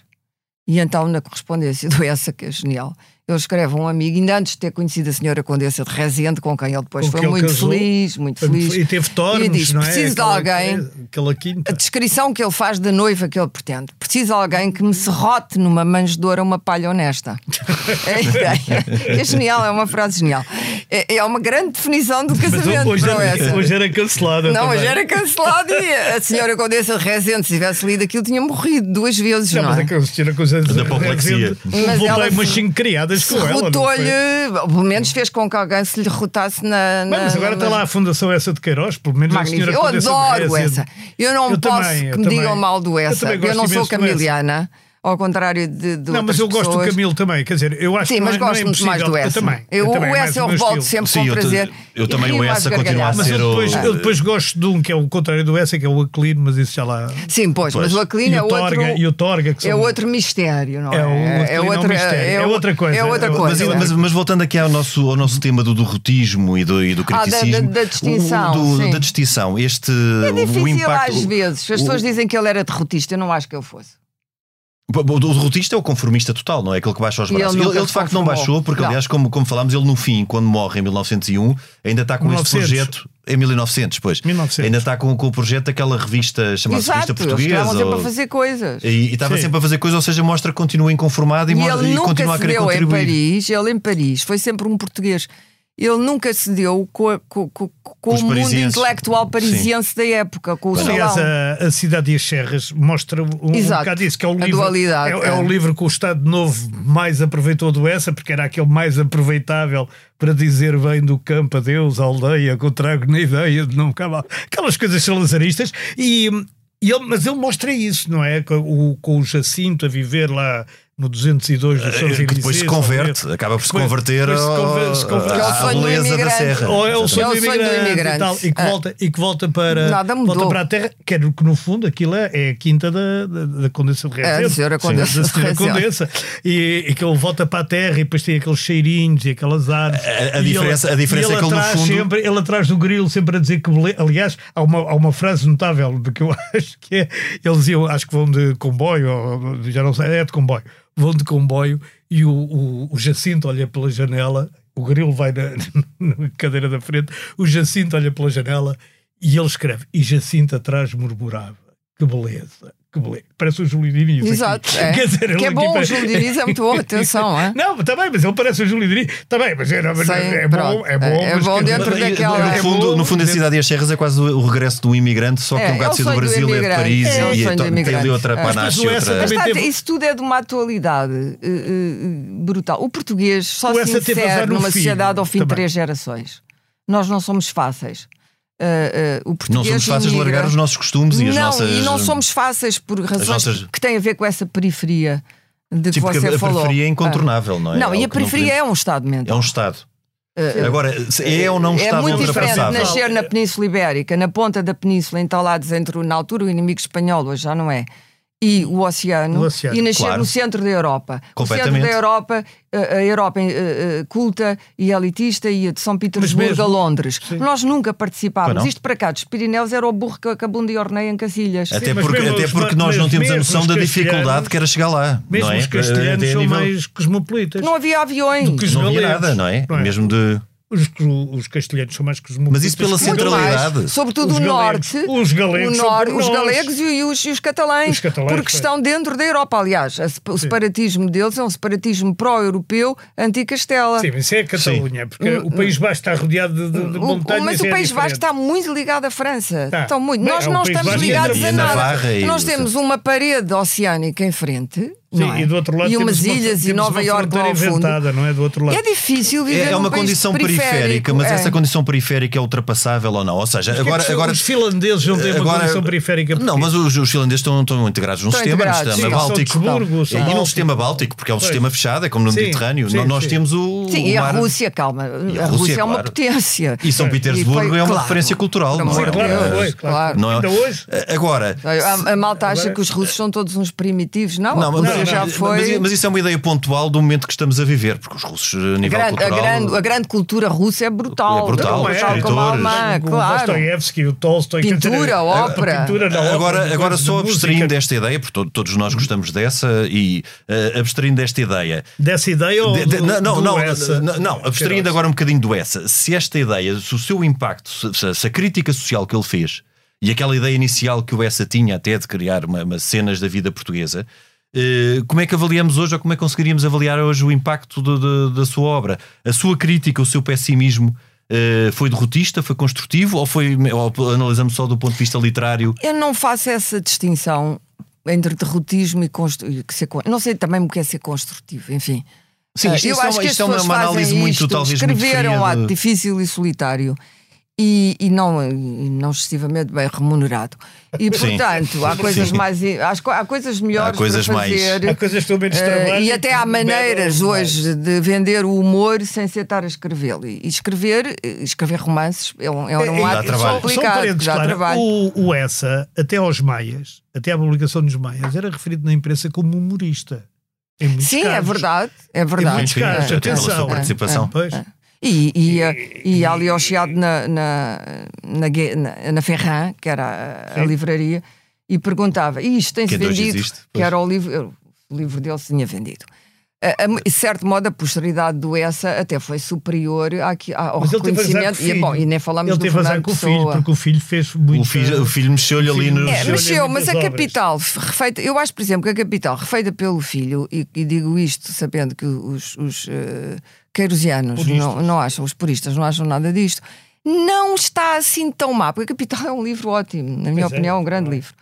E então, na correspondência do essa, que é genial, ele escreve a um amigo, ainda antes de ter conhecido a senhora Condessa de Rezende, com quem ele depois Com foi ele muito casou. feliz, muito feliz. E teve tornos, E diz: não é? preciso de Aquela- alguém. Aquela A quinta. descrição que ele faz da noiva que ele pretende. Preciso de alguém que me serrote numa manjedora uma palha honesta. é a ideia. É genial, é uma frase genial. É, é uma grande definição do Mas casamento. hoje, é era, hoje era cancelada. Não, também. hoje era cancelado e a senhora Condessa de Rezende, se tivesse lido aquilo, tinha morrido duas vezes. Não, Não, mas é? aquela senhora coisa Da apoplexia. Mas Levou bem umas cinco criadas com ela. Serrotou-lhe, pelo menos fez com que alguém se lhe rotasse na. Bem, na mas agora está na- lá a Fundação essa de Queiroz, pelo menos a senhora Eu adoro essa. Eu não Eu posso também, eu que me também. digam mal do Eu essa. Eu, gosto não sou camiliana, ao contrário de, de Não, mas eu gosto do pessoas. Camilo também, quer dizer, eu acho Sim, que mas não é, gosto não é muito mais do essa. Eu também. Eu, eu também, o é essa eu revolto sempre Sim, com eu, prazer. te- eu também o essa continua a gargalhadas. Mas ser eu depois, o. eu depois gosto de um que é o contrário do essa, que é o Aclino, mas isso já lá. Sim, pois, Pois. mas o Aclino é o Torga, outro. e o Torga, que É são- outro mistério, não é? É, o é um mistério. É o- outra coisa. É outra É outra- Mas, coisa. mas- mas voltando aqui ao nosso, ao nosso tema do, do rotismo e do, e do Ah, da- da- criticismo. da distinção, o- do- sim. da distinção. Este. É o difícil impacto. às vezes. As pessoas dizem que ele era derrotista, eu não acho que ele fosse. O derrotista é o conformista total, não é aquele que baixa os ele braços. Ele, nunca ele, de facto não baixou, porque Não. aliás, como, como falámos, ele no fim, quando morre em 1901, ainda está com 1900. este projeto. Em 1900, pois. 1900. Ainda está com, com o projeto daquela revista chamada Exato, Revista Portuguesa. estavam sempre ou- a fazer coisas. E, e estava Sim. sempre a fazer coisas, ou seja, mostra que continua inconformado e, E mostra, ele e nunca continua a querer deu em contribuir. Paris, ele em Paris foi sempre um português. Ele nunca se deu com, com- com- com o mundo intelectual parisiense da época, com o Aliás, a, a Cidade e as Serras mostra um, um Exato. bocado isso, que é o livro. dualidade, é, é o é. livro que o Estado Novo mais aproveitou do essa, porque era aquele mais aproveitável para dizer bem do campo a Deus, a aldeia, que eu trago na ideia de não acabar. Aquelas coisas salazaristas. E, e ele, mas ele mostra isso, não é? Com o, com o Jacinto a viver lá no 202 dos Eh, Champs-Élysées. que depois se converte, acaba por se converter se conver- se converte. Que é o à sonho do beleza da imigrante. serra. Ou é o sonho, É o do, sonho do imigrante. E, tal, e, que Ah. volta, e que volta para, Nada mudou. volta para a terra, que, era- que no fundo aquilo é, é a quinta da, da, da Condessa de É, da senhora Sim, Condessa da de senhora. Condessa. E, e que ele volta para a terra e depois tem aqueles cheirinhos e aquelas árvores. A- a diferença- a diferença é que ele, no atrás fundo- Sempre, ele atrás do grilo sempre a dizer que... Aliás, há uma, há uma frase notável do que eu *laughs* acho que é... Eles iam, acho que vão de comboio, ou, já não sei, é de comboio. Vão de comboio e o, o, o Jacinto olha pela janela, o grilo vai na, *laughs* na cadeira da frente, o Jacinto olha pela janela e ele escreve, e Jacinto atrás murmurava, que beleza, que beleza. Parece o Júlio Diniz. aqui. Exato, é. Quer dizer, Que é bom, o parece- Júlio Diniz é muito bom, *laughs* atenção, é? Não, está bem, mas ele parece o Júlio Diniz. Está bem, mas é, mas Sim, é bom, é bom. É mas bom dentro E, daquela- No É fundo, bom no fundo a Cidade e as Serras é quase o, o regresso do imigrante, só que É, um é bocado o do sonho do Brasil, é de. Paris É o e do então, tem ali outra É. Mas panache. o outra... Mas também está, isso tudo é de uma atualidade eh, brutal. O português só O se insere numa sociedade ao fim de também. três gerações. Nós não somos fáceis. Eh, eh, o Não português somos fáceis de largar os nossos costumes e as não, nossas. e não somos fáceis por razões nossas- que têm a ver com essa periferia de que Sim, porque você a falou. periferia é incontornável, não é? Não, e Algo a que não periferia podemos- é um Estado É mental. um Estado. Agora, se é ou não um é Estado muito diferente nascer na Península Ibérica, na ponta da Península, entalados entre, na altura, o inimigo espanhol, hoje já não é, e o oceano, O oceano, e nascer claro. no centro da Europa. O centro da Europa, a a Europa eh, eh, culta e elitista, ia de São Petersburgo a Londres. Nós nunca participávamos. Isto para cá, dos Pirineus, era o burro que acabou de orneia em Cacilhas. Até porque, mesmo até porque nós mas não temos a noção da dificuldade que era chegar lá. Mesmo não é? os castelhanos a são nível- mais cosmopolitas. Não havia aviões. Não havia nada, não é? não é? Mesmo de. Os, os castelhanos são mais cosmopolitas. Mas isso pela que- centralidade. mais, sobretudo Os o galegos. norte, Os galegos nor- os galegos e, e os, e os catalães, Os catalães, porque sim. estão dentro da Europa. Aliás, o separatismo deles é um separatismo pró-europeu anti-Castela. Sim, mas isso é a Catalunha, porque o País Baixo está rodeado de, de, de montanhas. mas o é País diferente. Vasco está muito ligado à França. Tá. Estão muito. Bem, Nós é não estamos ligados e a nada. Navarra e- Nós temos uma parede oceânica em frente. Sim, é? e do outro lado e umas temos uma- ilhas e Nova uma Iorque lá fronteira ao fundo. inventada, não é? Do outro lado. É difícil viver É, é num uma país condição periférica, mas é. essa condição periférica é ultrapassável ou não? Ou seja, Porquê agora. agora os finlandeses não têm uma agora- condição periférica. Não, mas os, os finlandeses estão, estão integrados num sistema, no integrados, sistema sim. báltico. E Báltico. sistema báltico, porque é um Pois. sistema fechado, é como no Mediterrâneo. sim, nós sim. temos o. Sim, o e a Rússia, calma. A Rússia é uma potência. E São E Petersburgo é uma referência cultural. não é? claro, claro. é? Ainda hoje? Agora. A, malta acha que os russos são todos uns primitivos. Não, Não, a já foi. Mas, mas isso é uma ideia pontual do momento que estamos a viver, porque os russos, a A nível grande, a, cultural. grande, a grande cultura russa é brutal. É brutal, Brutal, os como a escritores. alemã, o claro. O Tolstói. Pintura, a- a ópera. pintura na ópera, Agora, agora só de música. abstraindo desta ideia, porque to- todos nós gostamos dessa, e eh, abstraindo desta ideia. Dessa ideia ou De- de- do- não, não, do não, essa? não, não, abstraindo agora um bocadinho do essa. Se esta ideia, se o seu impacto, se, se- a crítica social que ele fez e aquela ideia inicial que o essa tinha até de criar uma, uma cenas da vida portuguesa, eh, como é que avaliamos hoje ou como é que conseguiríamos avaliar hoje o impacto do- do- da sua obra? A sua crítica, o seu pessimismo eh, foi derrotista, foi construtivo ou foi ou analisamos só do ponto de vista literário? Eu não faço essa distinção entre derrotismo e construtivo. Não sei também o que é ser construtivo, enfim. Sim, Ah, isto- eu isto é acho uma- que as isto é uma- uma análise muito, talvez, muito escrever é um fria ato de- difícil e solitário e, e não, e não excessivamente bem remunerado. E Sim. portanto, há coisas Sim. mais há, co- há coisas melhores Há coisas para mais- fazer. Há coisas que dão menos trabalho e até há maneiras mais. hoje de vender o humor sem ser estar a escrevê-lo. E escrever, eh, escrever romances é um, é um É, é, ato. Só um complicado, dá Clara. trabalho. O, o Essa, até aos Maias, até à publicação dos Maias, era referido na imprensa como humorista. Em muitos Sim, é casos. verdade, é Em verdade. muitos Sim, casos, até pela atenção. sua participação. Pois. E, e, e, e ali ao Chiado na, na, na, na, Ferran, que era a, a livraria, e perguntava: e isto tem-se hoje vendido? existe, que era o livro, o livro dele se tinha vendido. A, a, de certo modo, a posteridade do Essa até foi superior àque- ao Mas ele teve azar com o reconhecimento. E, filho. bom, e nem falamos Ele do teve Fernando com o filho, porque o filho fez muito. O filho, o filho mexeu-lhe ali nos. É, mexeu, mas a capital refeita, eu acho, por exemplo, que a capital refeita pelo filho, e, e digo isto sabendo que os, os eh, queirosianos não, não acham, os puristas não acham nada disto, não está assim tão má, porque a capital é um livro ótimo, na minha Pois é, opinião, é um grande é? livro.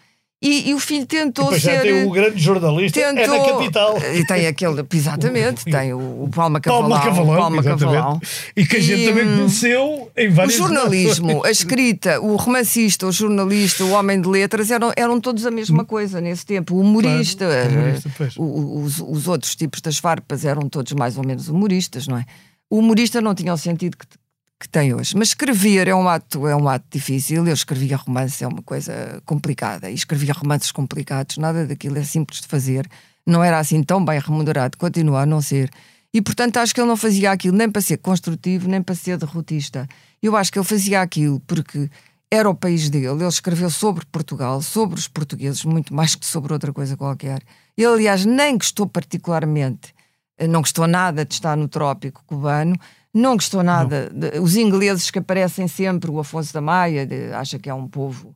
E, e o filho tentou Depois já ser. tem o grande jornalista, é Tentou, na capital. E tem aquele, exatamente, *laughs* tem o, o Palma Cavalão. Palma Cavalão, Palma. Cavalão. E que a gente E, também hum, conheceu em O várias jornalismo, *laughs* a escrita, o romancista, o jornalista, o homem de letras eram, eram todos a mesma coisa nesse tempo. O humorista, Claro, o eh, o- o- os, os outros tipos das farpas eram todos mais ou menos humoristas, não é? O humorista não tinha o sentido que, que tem hoje. Mas escrever é um ato, é um ato difícil. Eu escrevia romance, é uma coisa complicada. E escrevia romances complicados, nada daquilo é simples de fazer. Não era assim tão bem remunerado, continua a não ser. E portanto acho que ele não fazia aquilo nem para ser construtivo, nem para ser derrotista. Eu acho que ele fazia aquilo porque era o país dele. Ele escreveu sobre Portugal, sobre os portugueses, muito mais que sobre outra coisa qualquer. Ele, aliás, nem gostou particularmente, eh, não gostou nada de estar no trópico cubano, não gostou nada. de- os ingleses que aparecem sempre, o Afonso da Maia, de- acha que é um povo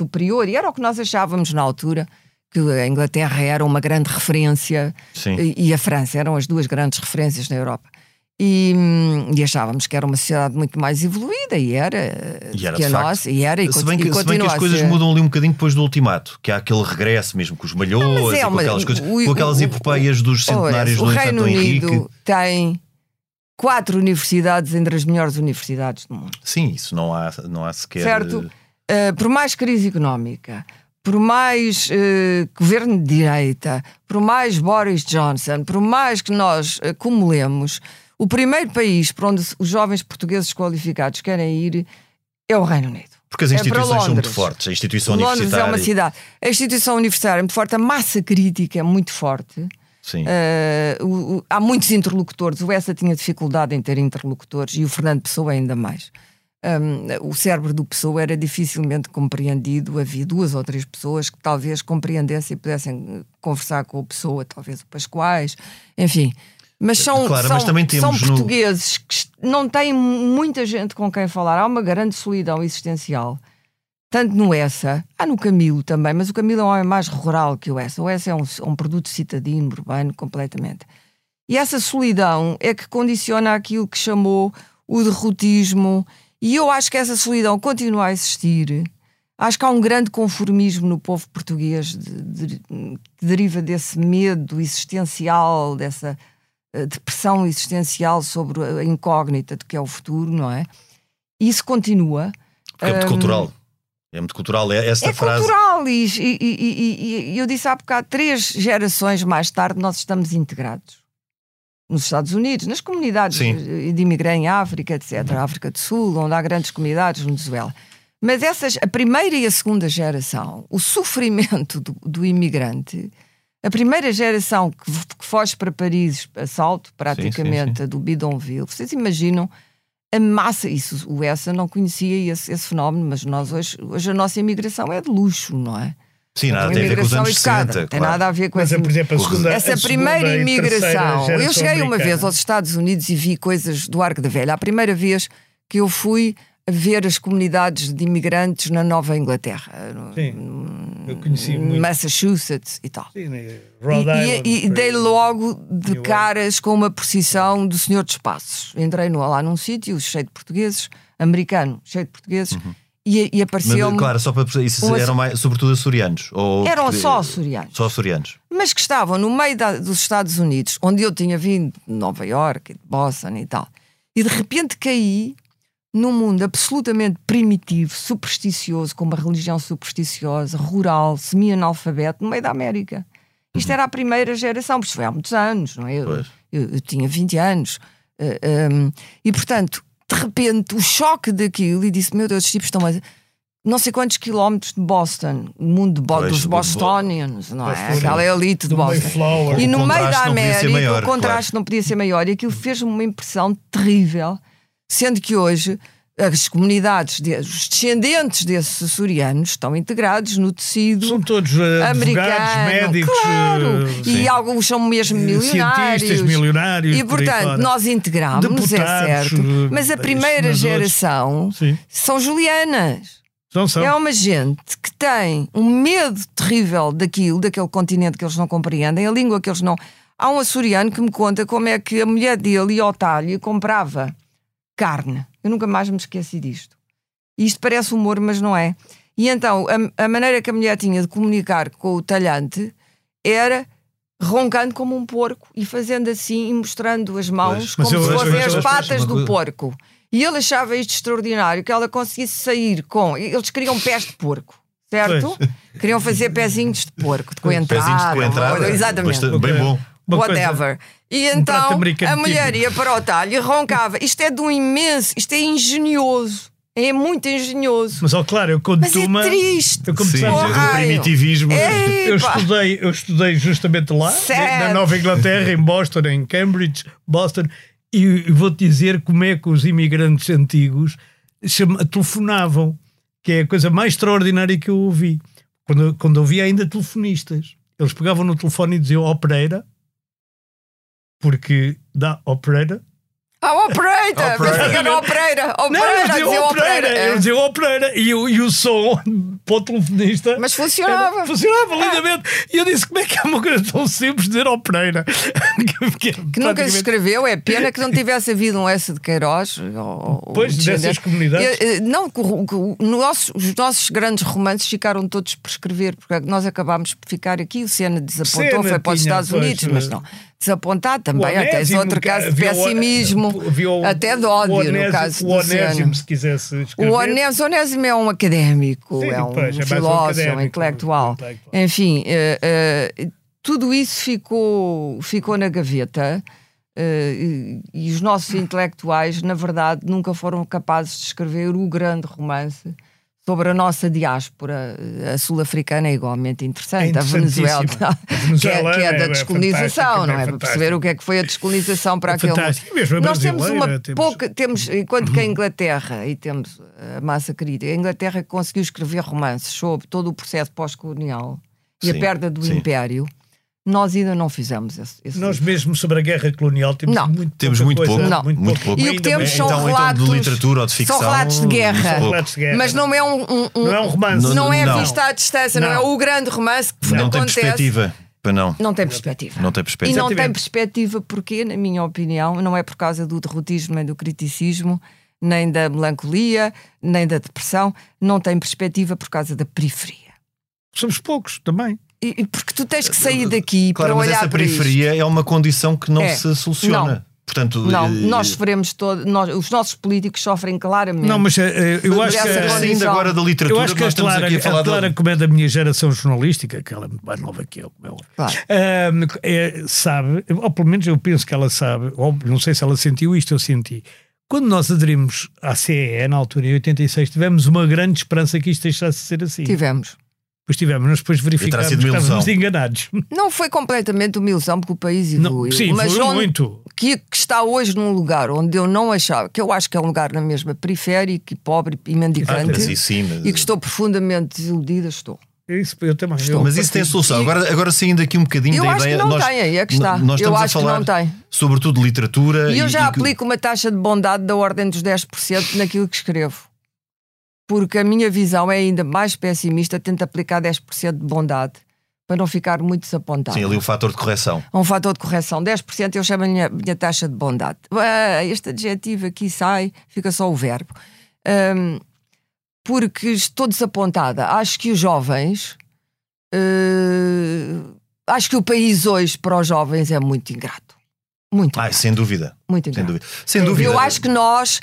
superior, e era o que nós achávamos na altura, que a Inglaterra era uma grande referência e, e a França eram as duas grandes referências na Europa. E, hum, e achávamos que era uma sociedade muito mais evoluída e era, E era, que a nossa, e era e, se bem que, e se bem que as coisas mudam ali um bocadinho depois do ultimato, que há aquele regresso mesmo com os malhões é com aquelas, coisas, o- com aquelas o- epopeias dos centenários do O Infante Reino Dom Henrique. Unido tem quatro universidades entre as melhores universidades do mundo. Sim, isso não há, não há sequer. certo? Uh, por mais crise económica, por mais uh, governo de direita, por mais Boris Johnson, por mais que nós acumulemos, o primeiro país para onde os jovens portugueses qualificados querem ir é o Reino Unido. Porque as é instituições são muito fortes. A instituição Londres é universitária. uma cidade. A instituição universitária é muito forte, a massa crítica é muito forte. Sim. Uh, o- o- há muitos interlocutores. O Essa tinha dificuldade em ter interlocutores e o Fernando Pessoa ainda mais. Um, o cérebro do Pessoa era dificilmente compreendido. Havia duas ou três pessoas que talvez compreendessem e pudessem eh, conversar com o Pessoa, talvez o Pascoais, enfim. Mas são, Claro, são, mas são temos no- portugueses que não têm muita gente com quem falar. Há uma grande solidão existencial. Tanto no Essa, há no Camilo também, mas o Camilo é um homem mais rural que o Essa. O Essa é um, um produto citadino, urbano, completamente. E essa solidão é que condiciona aquilo que chamou o derrotismo, e eu acho que essa solidão continua a existir. Acho que há um grande conformismo no povo português de- de- que deriva desse medo existencial, dessa eh, depressão existencial sobre a incógnita do que é o futuro, não é? E isso continua. É muito cultural. É muito cultural. É esta É frase. cultural e, e- e- e- eu disse há bocado, três gerações mais tarde nós estamos integrados. Nos Estados Unidos, nas comunidades Sim. de de imigrante em África, etc. África do Sul, onde há grandes comunidades, Venezuela. Mas essas, a primeira e a segunda geração, o sofrimento do, do imigrante A primeira geração que, que foge para Paris a salto, praticamente, sim, sim. a do Bidonville, vocês imaginam a massa, isso o Essa não conhecia esse, esse fenómeno, mas nós hoje, hoje a nossa imigração é de luxo, não é? Sim, nada tem a ver com os imigração anos educada, 60. não tem claro. nada a ver com Mas, essa por exemplo, a segunda, essa segunda primeira imigração. Eu cheguei uma vez americana. aos Estados Unidos e vi coisas do Arco da Velha. A primeira vez que eu fui ver as comunidades de imigrantes na Nova Inglaterra, no- Sim, eu conheci muito. Massachusetts e tal. Sim, né? E, Rhode e- Island, e foi- dei logo de New caras com uma posição do senhor dos passos. Entrei no- lá num sítio cheio de portugueses, americano, cheio de portugueses, e, e Mas, apareceu-me. claro, só para perceber, isso um eram mais, sobretudo açorianos? Ou Eram só açorianos. Só açorianos. mas que estavam no meio da- dos Estados Unidos, onde eu tinha vindo de Nova York, de Boston e tal, e de repente caí num mundo absolutamente primitivo, supersticioso, com uma religião supersticiosa, rural, semi-analfabeto, no meio da América. Isto era a primeira geração, porque isto foi há muitos anos, não é? Eu, eu- eu tinha 20 anos. eh, um, e portanto, de repente, o choque daquilo, e disse: Meu Deus, os tipos estão a não sei quantos quilómetros de Boston, o mundo de Bo- Pois, dos Bostonians, não é? Aquela elite de Do Boston. Mayflower. E no meio da América, maior, o contraste não podia ser maior. E aquilo fez-me uma impressão terrível, sendo que hoje as comunidades, de- os descendentes desses açorianos estão integrados no tecido São todos advogados, americano. médicos, claro. eh, e alguns são mesmo eh, milionários. cientistas, milionários. E portanto, nós integramos, é certo. Mas a primeira geração Sim. são julianas. São, são. É uma gente que tem um medo terrível daquilo, daquele continente que eles não compreendem, a língua que eles não. Há um açoriano que me conta como é que a mulher dele ia ao talho e comprava carne. Eu nunca mais me esqueci disto. E isto parece humor, mas não é. E então, a, a maneira que a mulher tinha de comunicar com o talhante era roncando como um porco e fazendo assim e mostrando as mãos Pois. Mas como se fossem as patas mas- do porco. E ele achava isto extraordinário, que ela conseguisse sair com. Eles queriam pés de porco, certo? Queriam fazer pezinhos de porco, de coentrada. Pezinhos de coentrada. Exatamente. Bem bom. Whatever. E então americano a mulher ia para o talho e roncava. Isto é de um imenso, isto é engenhoso. É muito engenhoso. Mas, ó, claro, eu conto Mas é uma. triste. Eu, o eu- raio. primitivismo. eu, estudei, eu estudei justamente lá, Certo. na Nova Inglaterra, em Boston, em Cambridge, Boston, e vou-te dizer como é que os imigrantes antigos chama- telefonavam, que é a coisa mais extraordinária que eu ouvi. Quando, quando ouvi ainda telefonistas, eles pegavam no telefone e diziam Opereira, porque dá Opereira. Ah! Operator. Fica no operator! Não, eles Operator! diziam dizia Opereira, Opereira, e, o- e o som para o telefonista. Mas funcionava. Funcionava lindamente. E eu disse: como é que é uma coisa tão simples dizer Opereira? *laughs* que, Que nunca se escreveu, é pena que não tivesse havido um S de Queiroz. Ou, ou *laughs* Pois, descendente. dessas comunidades. Eh, Não, os nossos grandes romances ficaram todos por escrever, porque nós acabámos por ficar aqui. O Senna desapontou, foi para os Estados pois, Unidos, mas eh, não. Desapontado também, até tens Onésimo, outro caso de pessimismo, até de ódio o no Onésimo- caso do. Onésimo, se quisesse escrever. O Onésimo, Onésimo é um académico, Sim, é um pois, é filósofo, é um intelectual. intelectual. Enfim, eh, eh, tudo isso ficou, ficou na gaveta eh, e, e os nossos intelectuais, na verdade, nunca foram capazes de escrever o grande romance sobre a nossa diáspora. A sul-africana é igualmente interessante, É a Venezuela. A *laughs* que, é, Venezuela que é é- da é descolonização, fantástico, não é é? Para perceber o que é que foi a descolonização para É aquele mesmo a Nós temos uma temos- pouca, temos, enquanto que a *clears throat* Inglaterra, e temos a massa querida, a Inglaterra conseguiu escrever romances sobre todo o processo pós-colonial e a Sim, perda do sim. Império, nós ainda não fizemos esse, esse Nós livro. mesmo sobre a guerra colonial temos Não. muito Temos muito coisa, pouco, Não. muito pouco. E o que temos são Então- então de relatos. literatura ou de ficção, São relatos de guerra. muito. Relatos de guerra. Mas não é um, um- um- Não é um romance. Não, Não, é não. vista à distância, não, Não. é o grande romance que Não tem acontece. perspectiva. Para não. Não tem perspectiva. Não tem perspectiva. E não tem perspectiva porque, na minha opinião, não é por causa do derrotismo nem do criticismo, nem da melancolia, nem da depressão, não tem perspectiva por causa da periferia. Somos poucos também. Porque tu tens que sair daqui Claro, para mas olhar essa periferia é uma condição que não É. se soluciona. Não. Portanto, Não, eh, nós sofremos todo, nós, os nossos políticos sofrem claramente. Não, mas eh, eu acho que. Condição. agora da literatura, Eu acho que a nós estamos Clara, aqui a falar a Clara de... como é da minha geração jornalística, que ela é muito mais nova que eu, como é. Claro. É, sabe, ou pelo menos eu penso que ela sabe, ou não sei se ela sentiu isto, eu senti. Quando nós aderimos à CEE, na altura, em 86, tivemos uma grande esperança que isto deixasse de ser assim. Tivemos. Depois tivemos, mas depois verificámos que estávamos enganados. Não foi completamente uma ilusão, porque o país Não, evoluiu. sim, mas evoluiu onde- muito. Que, que está hoje num lugar onde eu não achava, que eu acho que é um lugar na mesma periférico e pobre e Ah, mendicante, mas isso sim, mas- e que estou profundamente desiludida, estou. É Isso, eu também. eu Mas isso tem solução. Agora, agora saindo aqui um bocadinho Eu da acho que ideia. não nós, tem, aí é que está. Nós Eu estamos acho a que falar não tem. sobretudo literatura. E eu já e- aplico uma taxa de bondade da ordem dos 10% naquilo que escrevo. Porque a minha visão é ainda mais pessimista, tento aplicar 10% de bondade para não ficar muito desapontado. Sim, ali o fator de correção. um fator de correção. 10% eu chamo a minha, minha taxa de bondade. Ah, este adjetivo aqui sai, fica só o verbo. Ahm, porque estou desapontada. Acho que os jovens. eh, acho que o país hoje para os jovens é muito ingrato. Muito ingrato. sem dúvida. muito Sem ingrato. dúvida. Sem dúvida. Eu acho que nós,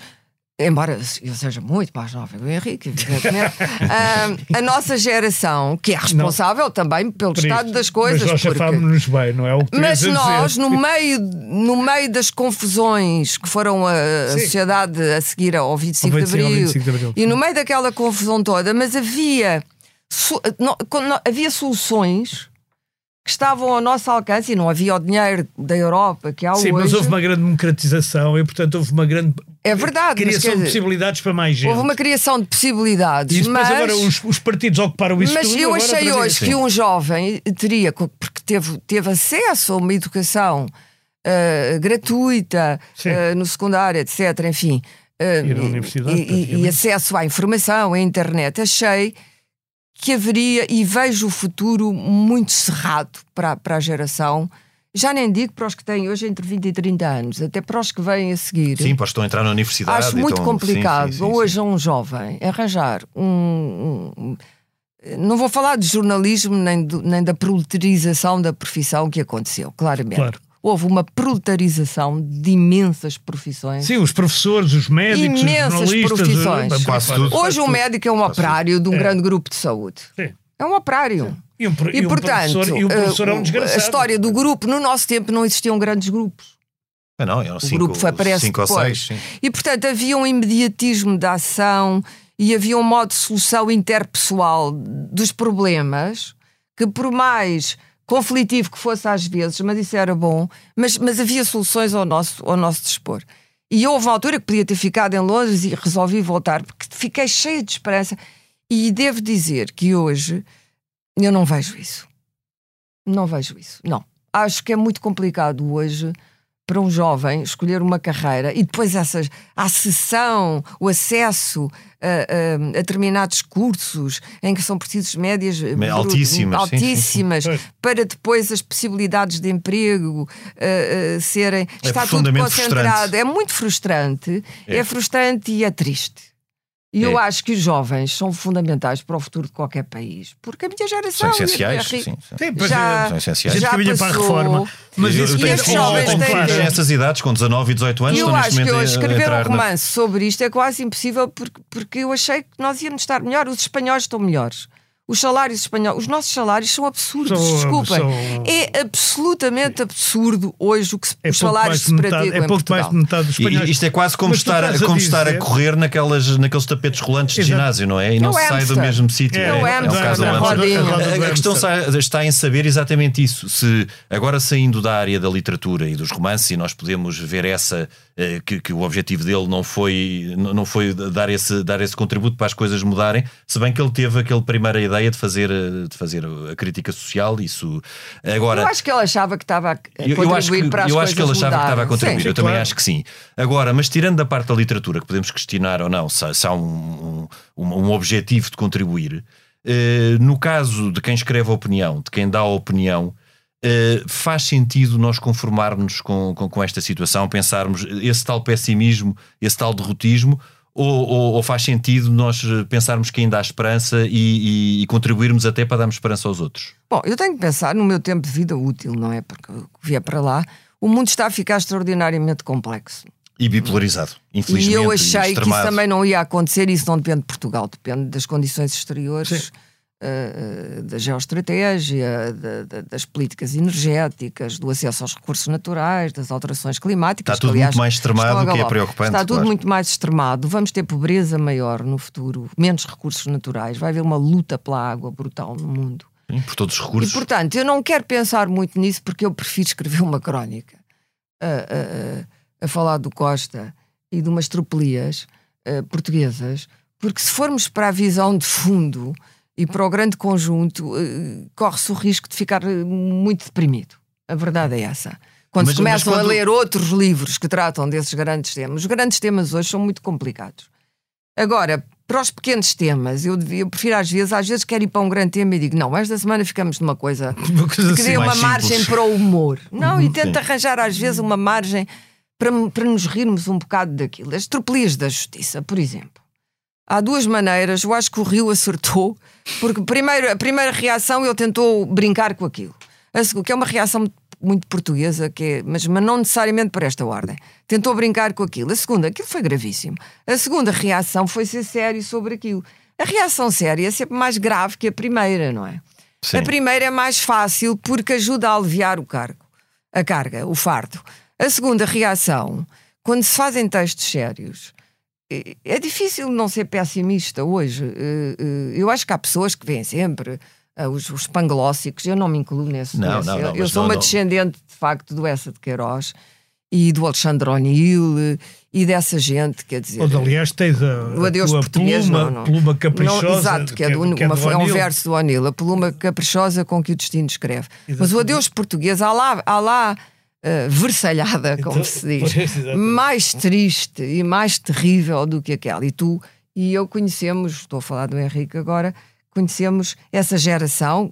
embora eu seja muito mais nova que o Henrique, evidentemente, *laughs* ah, a nossa geração, que é responsável também pelo estado isto. das coisas. Mas nós porque- chafámos-nos bem, não é? O que mas a nós, no meio, no meio das confusões que foram a, a Sim. sociedade a seguir ao 25, Ao de 25, ao Abril, 25 de Abril. e no meio daquela confusão toda, mas havia, so- não- não- havia soluções que estavam ao nosso alcance e não havia o dinheiro da Europa que há Sim, hoje. mas houve uma grande democratização e, portanto, houve uma grande É verdade, criação quer de dizer, possibilidades para mais gente. Houve uma criação de possibilidades, E mas, agora os, os partidos ocuparam isso mas tudo. eu achei hoje que um jovem teria, porque teve, teve acesso a uma educação ah, gratuita Sim. ah, no secundário, etc. Enfim. ah, E e- e, acesso à informação, à internet. Achei que haveria, e vejo o futuro muito cerrado para, para a geração. Já nem digo para os que têm hoje entre 20 e 30 anos, até para os que vêm a seguir. Sim, pois estão a entrar na universidade. Acho muito então- complicado sim, sim, sim, hoje a um jovem arranjar um, um- Não vou falar de jornalismo nem, do- nem da proletarização da profissão que aconteceu, claramente. Claro. Houve uma proletarização de imensas profissões. Sim, os professores, os médicos, Imensas os jornalistas. profissões. eh, Quase tudo. Hoje o médico é um operário de um É. grande grupo de saúde. Sim. É um operário. E, um, E, e um portanto, professor, e um professor é um eh, desgraçado. a história do grupo, no nosso tempo não existiam grandes grupos. Ah, não, eram O cinco, grupo foi, parece cinco ou seis. Sim. E portanto havia um imediatismo da ação e havia um modo de solução interpessoal dos problemas que por mais conflitivo que fosse às vezes, mas isso era bom, mas, mas havia soluções ao nosso, ao nosso dispor. E houve uma altura que podia ter ficado em Londres e resolvi voltar, porque fiquei cheia de esperança. E devo dizer que hoje eu não vejo isso. Não vejo isso. Não. Acho que é muito complicado hoje para um jovem escolher uma carreira e depois essas, a acessão, o acesso a, a- a determinados cursos em que são precisos médias brutas, altíssimas, sim, sim, sim. altíssimas para depois as possibilidades de emprego eh, eh, serem. É está tudo concentrado. frustrante. É muito frustrante, É. é. frustrante e é triste. E eu É. acho que os jovens são fundamentais para o futuro de qualquer país, porque a minha geração. São a- essenciais. Sim, sim. Sim, Já- é. São essenciais. A gente Já para a passou. reforma. Mas Eu- isso eu tenho filhos jovens nessas idades, com 19 e 18 anos, E eu estão acho neste que a escrever um na- romance sobre isto é quase impossível porque, porque eu achei que nós íamos estar melhor. Os espanhóis estão melhores. Os salários espanhóis, os nossos salários são absurdos, São- desculpem. são- É absolutamente absurdo hoje o que se, É os salários mais se de metade, praticam é em pouco mais Portugal. de metade dos espanhóis. E isto é quase como, Mas estar, a como estar a dizer- correr naquelas, naqueles tapetes rolantes de Exato. ginásio, não é? E não É o se sai do mesmo sítio. É, o um hamster caso A- A questão está em saber exatamente isso. Se agora saindo da área da literatura e dos romances, e nós podemos ver essa que, que o objetivo dele não foi, não foi dar esse, dar esse contributo para as coisas mudarem, se bem que ele teve aquela primeira ideia de fazer, eh, de fazer a crítica social, isso agora. Eu acho que ele achava que estava a a Eu, eu contribuir acho que, para as eu coisas acho que ele achava que estava a contribuir. Sim. eu também claro. acho que sim. Agora, mas tirando da parte da literatura, que podemos questionar ou não, se, se há um, um, um objetivo de contribuir, eh, no caso de quem escreve a opinião, de quem dá a opinião, eh, faz sentido nós conformarmos com, com, com esta situação, pensarmos esse tal pessimismo, esse tal derrotismo, ou, ou- ou faz sentido nós pensarmos que ainda há esperança e, e- e contribuirmos até para darmos esperança aos outros? Bom, eu tenho que pensar no meu tempo de vida útil, não é? Porque vier para lá, o mundo está a ficar extraordinariamente complexo. E bipolarizado, infelizmente. E eu achei que isso também não ia acontecer, isso não depende de Portugal, depende das condições exteriores uh, da geoestratégia, da, da, das políticas energéticas, do acesso aos recursos naturais, das alterações climáticas. Está tudo aliás, muito mais extremado, o que é preocupante, Está tudo claro. muito mais extremado. Vamos ter pobreza maior no futuro, menos recursos naturais. Vai haver uma luta pela água brutal no mundo. Sim, por todos os E, recursos. portanto, eu não quero pensar muito nisso porque eu prefiro escrever uma crónica a, a- a- a falar do Costa e de umas tropelias eh, portuguesas, porque se formos para a visão de fundo e para o grande conjunto, eh, corre-se o risco de ficar eh, muito deprimido. A verdade é essa. Quando Mas- se começam quando- a ler outros livros que tratam desses grandes temas, os grandes temas hoje são muito complicados. Agora, para os pequenos temas, eu, devia- eu prefiro às vezes, às vezes quero ir para um grande tema e digo, não, esta semana ficamos numa coisa *laughs* Uma coisa que assim, dê uma margem simples. para o humor. Não, e tento sim. arranjar às vezes uma margem para, para nos rirmos um bocado daquilo. As tropelias da justiça, por exemplo. Há duas maneiras, eu acho que o Rio acertou, porque primeiro, a primeira reação ele tentou brincar com aquilo. A segunda, que é uma reação muito portuguesa, que é, mas, mas não necessariamente para esta ordem. Tentou brincar com aquilo. A segunda, aquilo foi gravíssimo. A segunda reação foi ser sério sobre aquilo. A reação séria é sempre mais grave que a primeira, não é? Sim. A primeira é mais fácil porque ajuda a aliviar o cargo, a carga, o fardo. A segunda reação, quando se fazem textos sérios, é- é difícil não ser pessimista hoje. Eh, eh, Eu acho que há pessoas que veem sempre ah, os, os panglóssicos, eu não me incluo nesse. Não, nesse. não, não, eu sou não, uma não. descendente, de facto, do Essa de Queiroz e do Alexandre O'Neill eh, e dessa gente, quer dizer. Onde, aliás, tens a, O a adeus tua português, pluma, não, não. pluma caprichosa. Não, exato, que é, do, que é uma, do foi um verso do O'Neill, a pluma caprichosa com que o destino escreve. Mas o adeus português, há lá, há lá eh, versalhada, como Então, se diz, pois, mais triste e mais terrível do que aquela. E tu e eu conhecemos, estou a falar do Henrique agora, conhecemos essa geração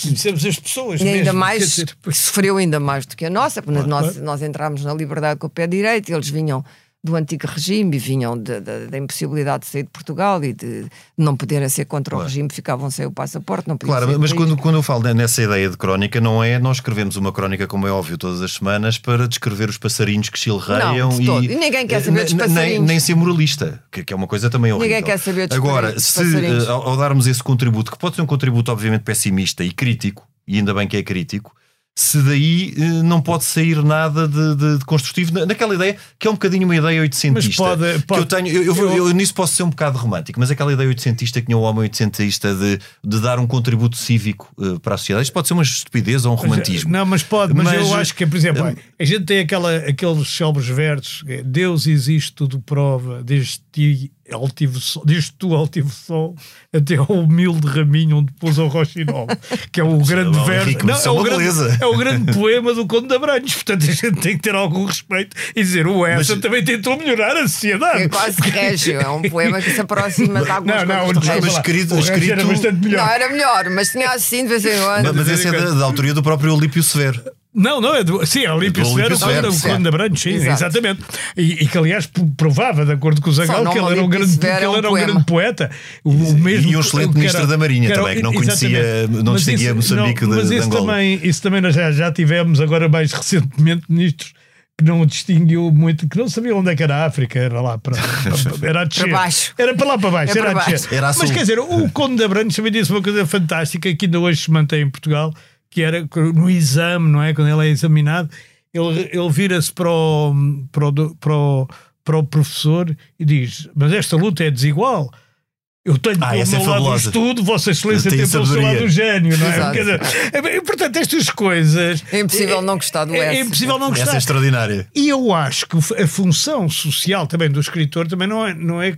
Conhecemos as pessoas e ainda mesmo, mais dizer, que sofreu ainda mais do que a nossa, porque nós, claro. nós entramos na liberdade com o pé direito, eles vinham do antigo regime e vinham da impossibilidade de sair de Portugal e de não poderem ser contra o Claro. regime, ficavam sem o passaporte, não podiam Claro, mas quando, quando eu falo nessa ideia de crónica, não é nós escrevemos uma crónica, como é óbvio, todas as semanas para descrever os passarinhos que chilreiam Não, e. E ninguém quer saber dos N- nem, passarinhos. nem ser moralista, que, que é uma coisa também horrível. Ninguém quer saber dos Agora, dos se passarinhos. eh, ao, ao darmos esse contributo, que pode ser um contributo obviamente pessimista e crítico, e ainda bem que é crítico, se daí eh, não pode sair nada de, de- de construtivo na- naquela ideia que é um bocadinho uma ideia oitocentista. Mas pode- que pode- eu tenho, eu, eu, eu- nisso posso ser um bocado romântico, mas aquela ideia oitocentista que tinha o homem oitocentista de, de dar um contributo cívico eh, para a sociedade, isto pode ser uma estupidez ou um romantismo. Não, mas pode, mas, Mas, eu acho que, por exemplo, eh, a gente tem aquela, aqueles célebres versos: que é, Deus existe, tudo prova, desde ti altivo sol, desde tu altivo sol até ao humilde raminho onde pôs o roxinol, que é o grande é verso. rico, mas isso é o grande, é o grande poema do Conde de Abranhos. Portanto, a gente tem que ter algum respeito e dizer: o Essa Mas- também tentou melhorar a sociedade. É quase régio, é um *laughs* poema que se aproxima de algumas Não, não, coisas não, mas escrito- o Régio era escrito- bastante melhor. Não, era melhor, mas tinha assim de vez em Mas, quando. mas esse é da, da autoria do próprio Olímpio Severo. Não, não, é do, sim, é Olímpio Severo, Severo. Conde de Abranhos, sim, Exato. exatamente. E, e que, aliás, provava, de acordo com o Zagal, que ele era um grande, que é ele um era um grande poeta. O, mesmo, E um excelente ministro da Marinha também, que não conhecia- exatamente. não Mas distinguia isso- Moçambique não, de- Mas de isso Angola. também, isso também nós já, já tivemos, agora mais recentemente, ministros que não distinguiu muito, que não sabiam onde é que era a África, era lá para, *laughs* para- era a descer. Para baixo. Era para lá para baixo, É era para a descer. baixo. Era a Mas quer dizer, o Conde de Abrantes também disse uma coisa fantástica que ainda hoje se mantém em Portugal, que era no exame, não é? Quando ele é examinado, ele, ele vira-se para o, para, o, para, o, para o professor e diz: Mas esta luta é desigual. Eu tenho Ah, pelo essa é meu lado o estudo, Vossa Excelência tem pelo seu lado o gênio, não é? Dizer, é bem, portanto, estas coisas. É impossível não gostar do é, é S. impossível não Essa gostar. é extraordinária. E eu acho que a função social também do escritor também não é, não é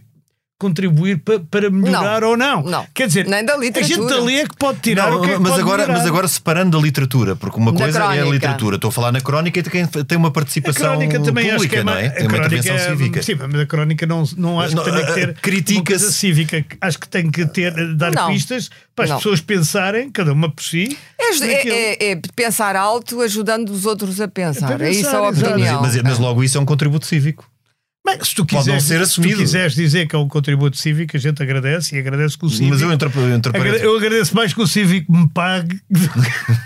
contribuir pa- para melhorar Não. ou não. Não. Quer dizer, Nem da a gente literatura. ali é que pode tirar Não, o que é que mas, pode agora, melhorar. mas agora separando da literatura, porque uma Da coisa é a literatura. Estou a falar na crónica e tem, tem uma a participação crónica também pública, é não mais- é? Tem uma intervenção é- cívica. Sim, mas a crónica não, não acho Não, que tenha que ter a- critica-se- uma coisa cívica. Acho que tem que ter, dar Não. pistas para as Não. pessoas pensarem, cada uma por si. É, é- é- é pensar alto ajudando os outros a pensar. É para É, isso pensar, a opinião. Mas, mas logo isso é um contributo cívico. Bem, se tu Pode não quiseres, ser se tu assumido. quiseres dizer que é um contributo cívico, a gente agradece e agradece que o cívico. Mas eu Agra- Eu agradeço mais que o cívico me pague.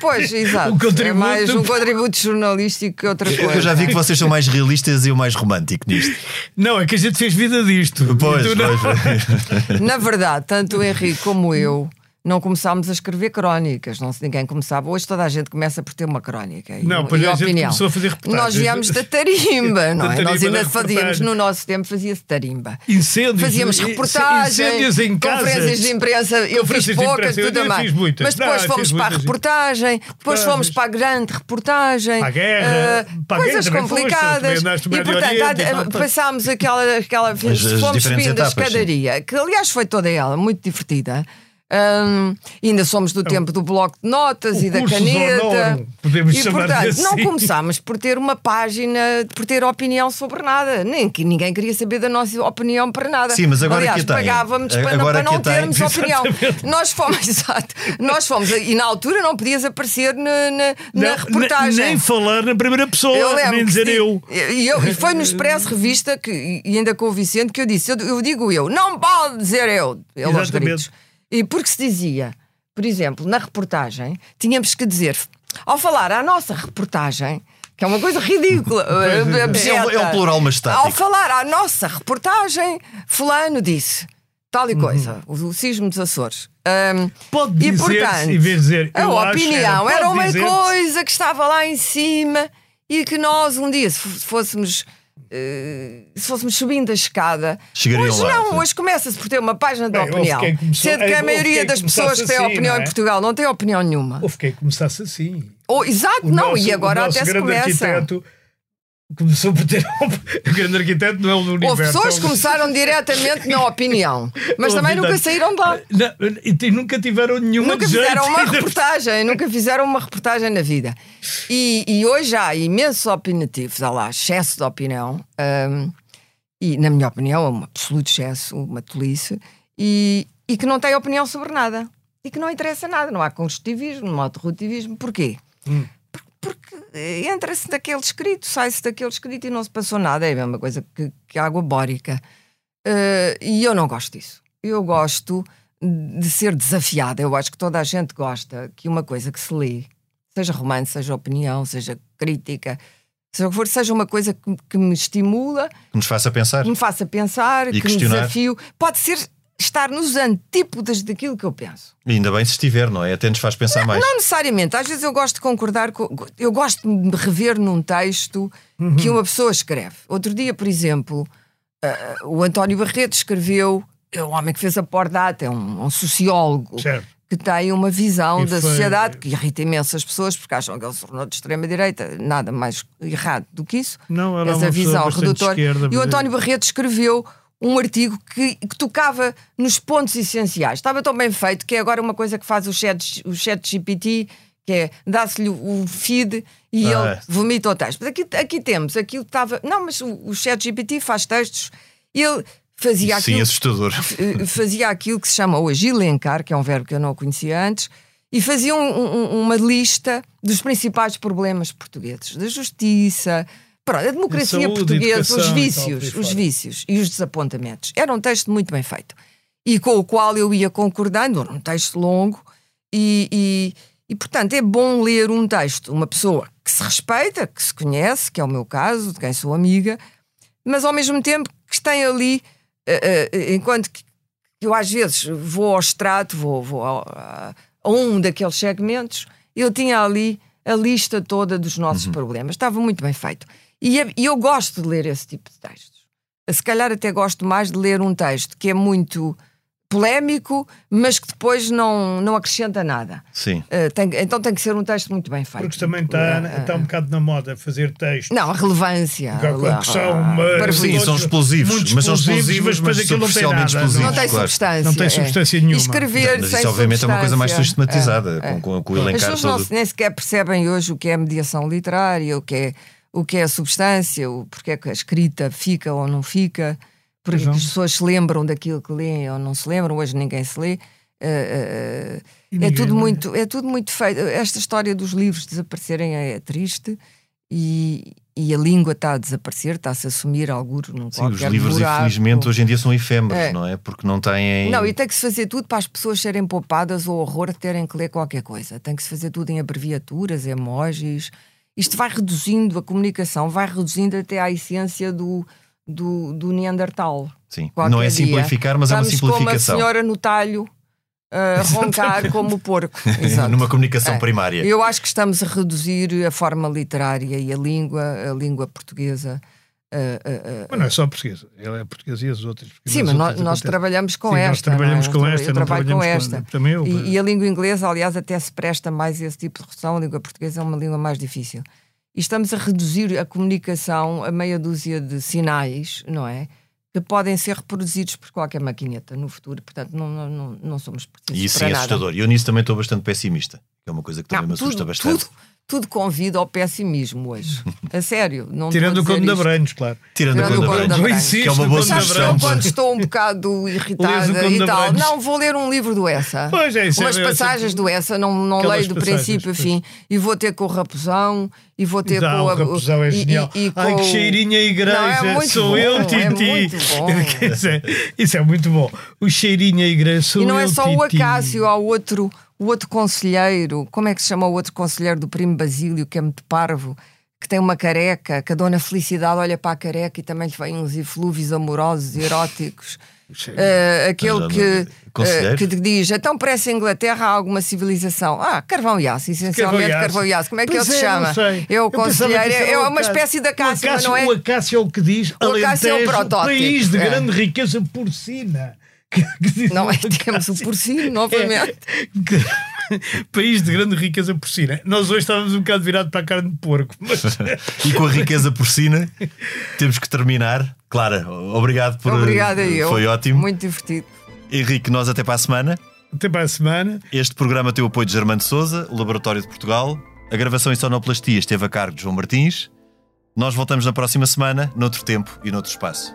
Pois, *laughs* exato. Um contributo- É mais um *laughs* contributo jornalístico que outra coisa. Eu já vi que vocês são mais realistas e eu mais romântico nisto. Não, é que a gente fez vida disto. Pois, não. pois, pois. *laughs* Na verdade, tanto o Henrique como eu não começámos a escrever crónicas, não se ninguém começava. Hoje toda a gente começa por ter uma crónica. E, Não, pois e a gente opinião. começou a fazer reportagens. Nós viemos da tarimba, *laughs* não Da é? tarimba Nós ainda da fazíamos, no nosso tempo, fazia-se tarimba. Incêndios, Fazíamos reportagens, incêndios em casa. conferências de imprensa, eu fiz poucas, imprensa, eu tudo mais. Mas depois Não, fomos fiz para a reportagem, depois fomos para a grande reportagem, Para a guerra, eh, para a coisas guerra foste, complicadas. e portanto, passámos aquela, aquela as fomos subindo a escadaria, que aliás foi toda ela muito divertida. Hum, ainda somos do tempo do bloco de notas o e da caneta. podemos e portanto, não assim. começámos por ter uma página, por ter opinião sobre nada. Nem que ninguém queria saber da nossa opinião para nada. Sim, mas agora Aliás, que pagávamos para, Agora para não que a tem. termos opinião. Nós fomos, *laughs* exato, nós fomos, e na altura não podias aparecer na, na, na Não, reportagem. Nem falar na primeira pessoa, Eu nem dizer eu. E, eu- e foi no Expresso Revista que, e ainda com o Vicente que eu disse: eu, eu digo eu, não pode dizer eu. Ele aos Exatamente. gritos. E porque se dizia, por exemplo, na reportagem, tínhamos que dizer, ao falar à nossa reportagem, que é uma coisa ridícula, *laughs* eh, É é o plural majestático. Ao falar à nossa reportagem, Fulano disse. Tal e Uhum. coisa, o, o sismo dos Açores. Ahm, Pode e dizer, portanto, em vez de dizer, a opinião era, era, uma coisa que estava lá em cima e que nós um dia, se fôssemos. Eh, se fôssemos subindo a escada, Chegariam hoje lá, não, sim. hoje começa-se por ter uma página de opinião. começou- Sendo que a houve maioria das pessoas que têm assim, opinião é? em Portugal não tem opinião nenhuma. Houve quem começasse assim. Ou, exato, O não, nosso- e agora até se começa. arquiteto começou por ter. o grande arquiteto não é o do universo. Houve pessoas que é começaram diretamente na opinião, mas também nunca saíram de lá. Não, e nunca tiveram nenhuma Nunca fizeram uma *laughs* reportagem, nunca fizeram uma reportagem na vida. E, e hoje há imensos opinativos, há lá excesso de opinião, hum, e na minha opinião é um absoluto excesso, uma tolice, e, e que não tem opinião sobre nada. E que não interessa nada, não há construtivismo, não há derrotivismo. Porquê? Por- Porque eh, entra-se daquele escrito, sai-se daquele escrito e não se passou nada. É a mesma coisa que, que água bórica. Eh, e eu não gosto disso. Eu gosto de ser desafiada. Eu acho que toda a gente gosta que uma coisa que se lê, seja romance, seja opinião, seja crítica, seja o que for, seja uma coisa que, que me estimula, Que nos faça pensar. que me faça pensar, E que me questionar. desafio. Pode ser estar nos antípodas daquilo que eu penso. E ainda bem se estiver, não é? Até nos faz pensar mais. Não necessariamente. Às vezes eu gosto de concordar com. Eu gosto de me rever num texto Uhum. que uma pessoa escreve. Outro dia, por exemplo, ah, o António Barreto escreveu. É um homem que fez a Pordata, é um, um sociólogo Certo. que tem uma visão E da foi- sociedade que irrita imensas pessoas porque acham que ele se tornou de extrema-direita. Nada mais errado do que isso. Não, era Essa uma pessoa visão redutora. esquerda, e o mas- António Barreto escreveu um artigo que, que tocava nos pontos essenciais. Estava tão bem feito que é agora uma coisa que faz o chat, o chat GPT, que é dá-se-lhe o feed e Ah, ele é. vomita o texto. Mas aqui, aqui temos, aquilo estava. Não, mas o, o chat GPT faz textos, ele fazia Sim, aquilo assustador. eh, fazia aquilo que se chama hoje elencar, que é um verbo que eu não conhecia antes, e fazia um- um- uma lista dos principais problemas portugueses, da justiça, pronto, a democracia saúde, portuguesa, os educação vícios, os vícios e os desapontamentos. Era um texto muito bem feito e com o qual eu ia concordando, era um texto longo e, e, e, portanto é bom ler um texto, uma pessoa que se respeita, que se conhece, que é o meu caso, de quem sou amiga, mas ao mesmo tempo que tem ali, eh, eh, enquanto que eu às vezes vou ao extrato, vou, vou ao- a, a um daqueles segmentos, eu tinha ali a lista toda dos nossos problemas. Estava muito bem feito. E, é- e eu gosto de ler esse tipo de textos. Se calhar até gosto mais de ler um texto que é muito polémico, mas que depois não, não acrescenta nada. Sim. Eh, tem- então tem que ser um texto muito bem feito. Porque também está está um bocado na moda fazer texto. Não, a relevância. Quando são, a- mas- para- Sim, são explosivos. Muito mas são explosivos, explosivos, mas mas aquilo não tem nada, explosivos. Não tem claro. substância. Não tem é. substância E nenhuma. escrever Mas isso, obviamente, é uma coisa mais sistematizada, É, é. com, com, com o As elencar pessoas não, todo. se- nem sequer percebem hoje o que é mediação literária, o que é, o que é a substância, o, porque é que a escrita fica ou não fica, porque não. as pessoas se lembram daquilo que leem ou não se lembram, hoje ninguém se lê. Eh, E é, tudo muito, é tudo muito feito. Esta história dos livros desaparecerem é, é triste e, e a língua está a desaparecer, está-se a assumir alguns num Sim, os livros, buraco. infelizmente, hoje em dia são efêmeros, É. não é? Porque não têm. Não, e tem que se fazer tudo para as pessoas serem poupadas ao horror de terem que ler qualquer coisa. Tem que se fazer tudo em abreviaturas, emojis. Isto vai reduzindo a comunicação, vai reduzindo até à essência do, do, do Neandertal. Sim. Não é dia. simplificar, mas é uma Estamos como a simplificação. senhora no talho a *laughs* roncar como o porco. *laughs* Exato. Numa comunicação É. primária. Eu acho que estamos a reduzir a forma literária e a língua, a língua portuguesa. Eh, eh, Mas não é só português, ele é português e as outras. Sim, mas nós, outras nós trabalhamos com Sim, esta. Nós trabalhamos não é? com Eu esta, não trabalho com trabalhamos esta. Também eu. E, e a língua inglesa, aliás, até se presta mais a esse tipo de redução. A língua portuguesa é uma língua mais difícil. E estamos a reduzir a comunicação a meia dúzia de sinais, não é? Que podem ser reproduzidos por qualquer maquineta no futuro. Portanto, não, não, não, não somos precisos E isso sim é nada. assustador. E eu nisso também estou bastante pessimista. Que é uma coisa que também Não, me assusta tudo, bastante. tudo, tudo convida ao pessimismo hoje. *laughs* A sério. Não Tirando o Conde de. Abranhos, claro. Tirando, Tirando o Conde Conde de Abrantes, Abrantes. que é uma boa o sugestão. Eu, quando *laughs* estou um bocado o irritada e tal, não, vou ler um livro do Essa. Pois é, isso é- Umas é- passagens do Essa, não, não Aquelas leio do princípio a fim. E vou ter com o Raposão, e vou ter Não, com o a. Raposão é e- genial. e- e Ai, com que o- cheirinho a igreja. Não, é muito sou bom, eu, é Titi. muito bom. *laughs* isso, é, isso é muito bom. O cheirinho a igreja, sou E não eu, é só o. Acácio, há o outro, o outro conselheiro. Como é que se chama o outro conselheiro do primo Basílio, que é muito parvo? Que tem uma careca, que a dona Felicidade olha para a careca e também lhe vem uns eflúvios amorosos, eróticos. *laughs* Eh, aquele que, conselheiro? eh, que te diz, então parece a Inglaterra há alguma civilização. Ah, carvão e aço, essencialmente Carvão e aço. e. Como é que Pois ele se é, não chama? É o Eu pensava conselheiro, que isso é, é o uma Acácio. espécie de Acácio, o Acácio, não é? O Acácio é o que diz O Acácio é o Alentejo, protótipo, país de é. grande riqueza porcina. Que- que diz Não é? Temos o porcino, novamente. Que- país de grande riqueza porcina. Nós hoje estávamos um bocado virados para a carne de porco. Mas... *laughs* E com a riqueza porcina, temos que terminar. Clara, obrigado por. Obrigada eu. Foi ótimo. Muito divertido. Henrique, nós até para a semana. Até para a semana. Este programa tem o apoio de Germano Souza, o Laboratório de Portugal. A gravação em sonoplastia esteve a cargo de João Martins. Nós voltamos na próxima semana, noutro tempo e noutro espaço.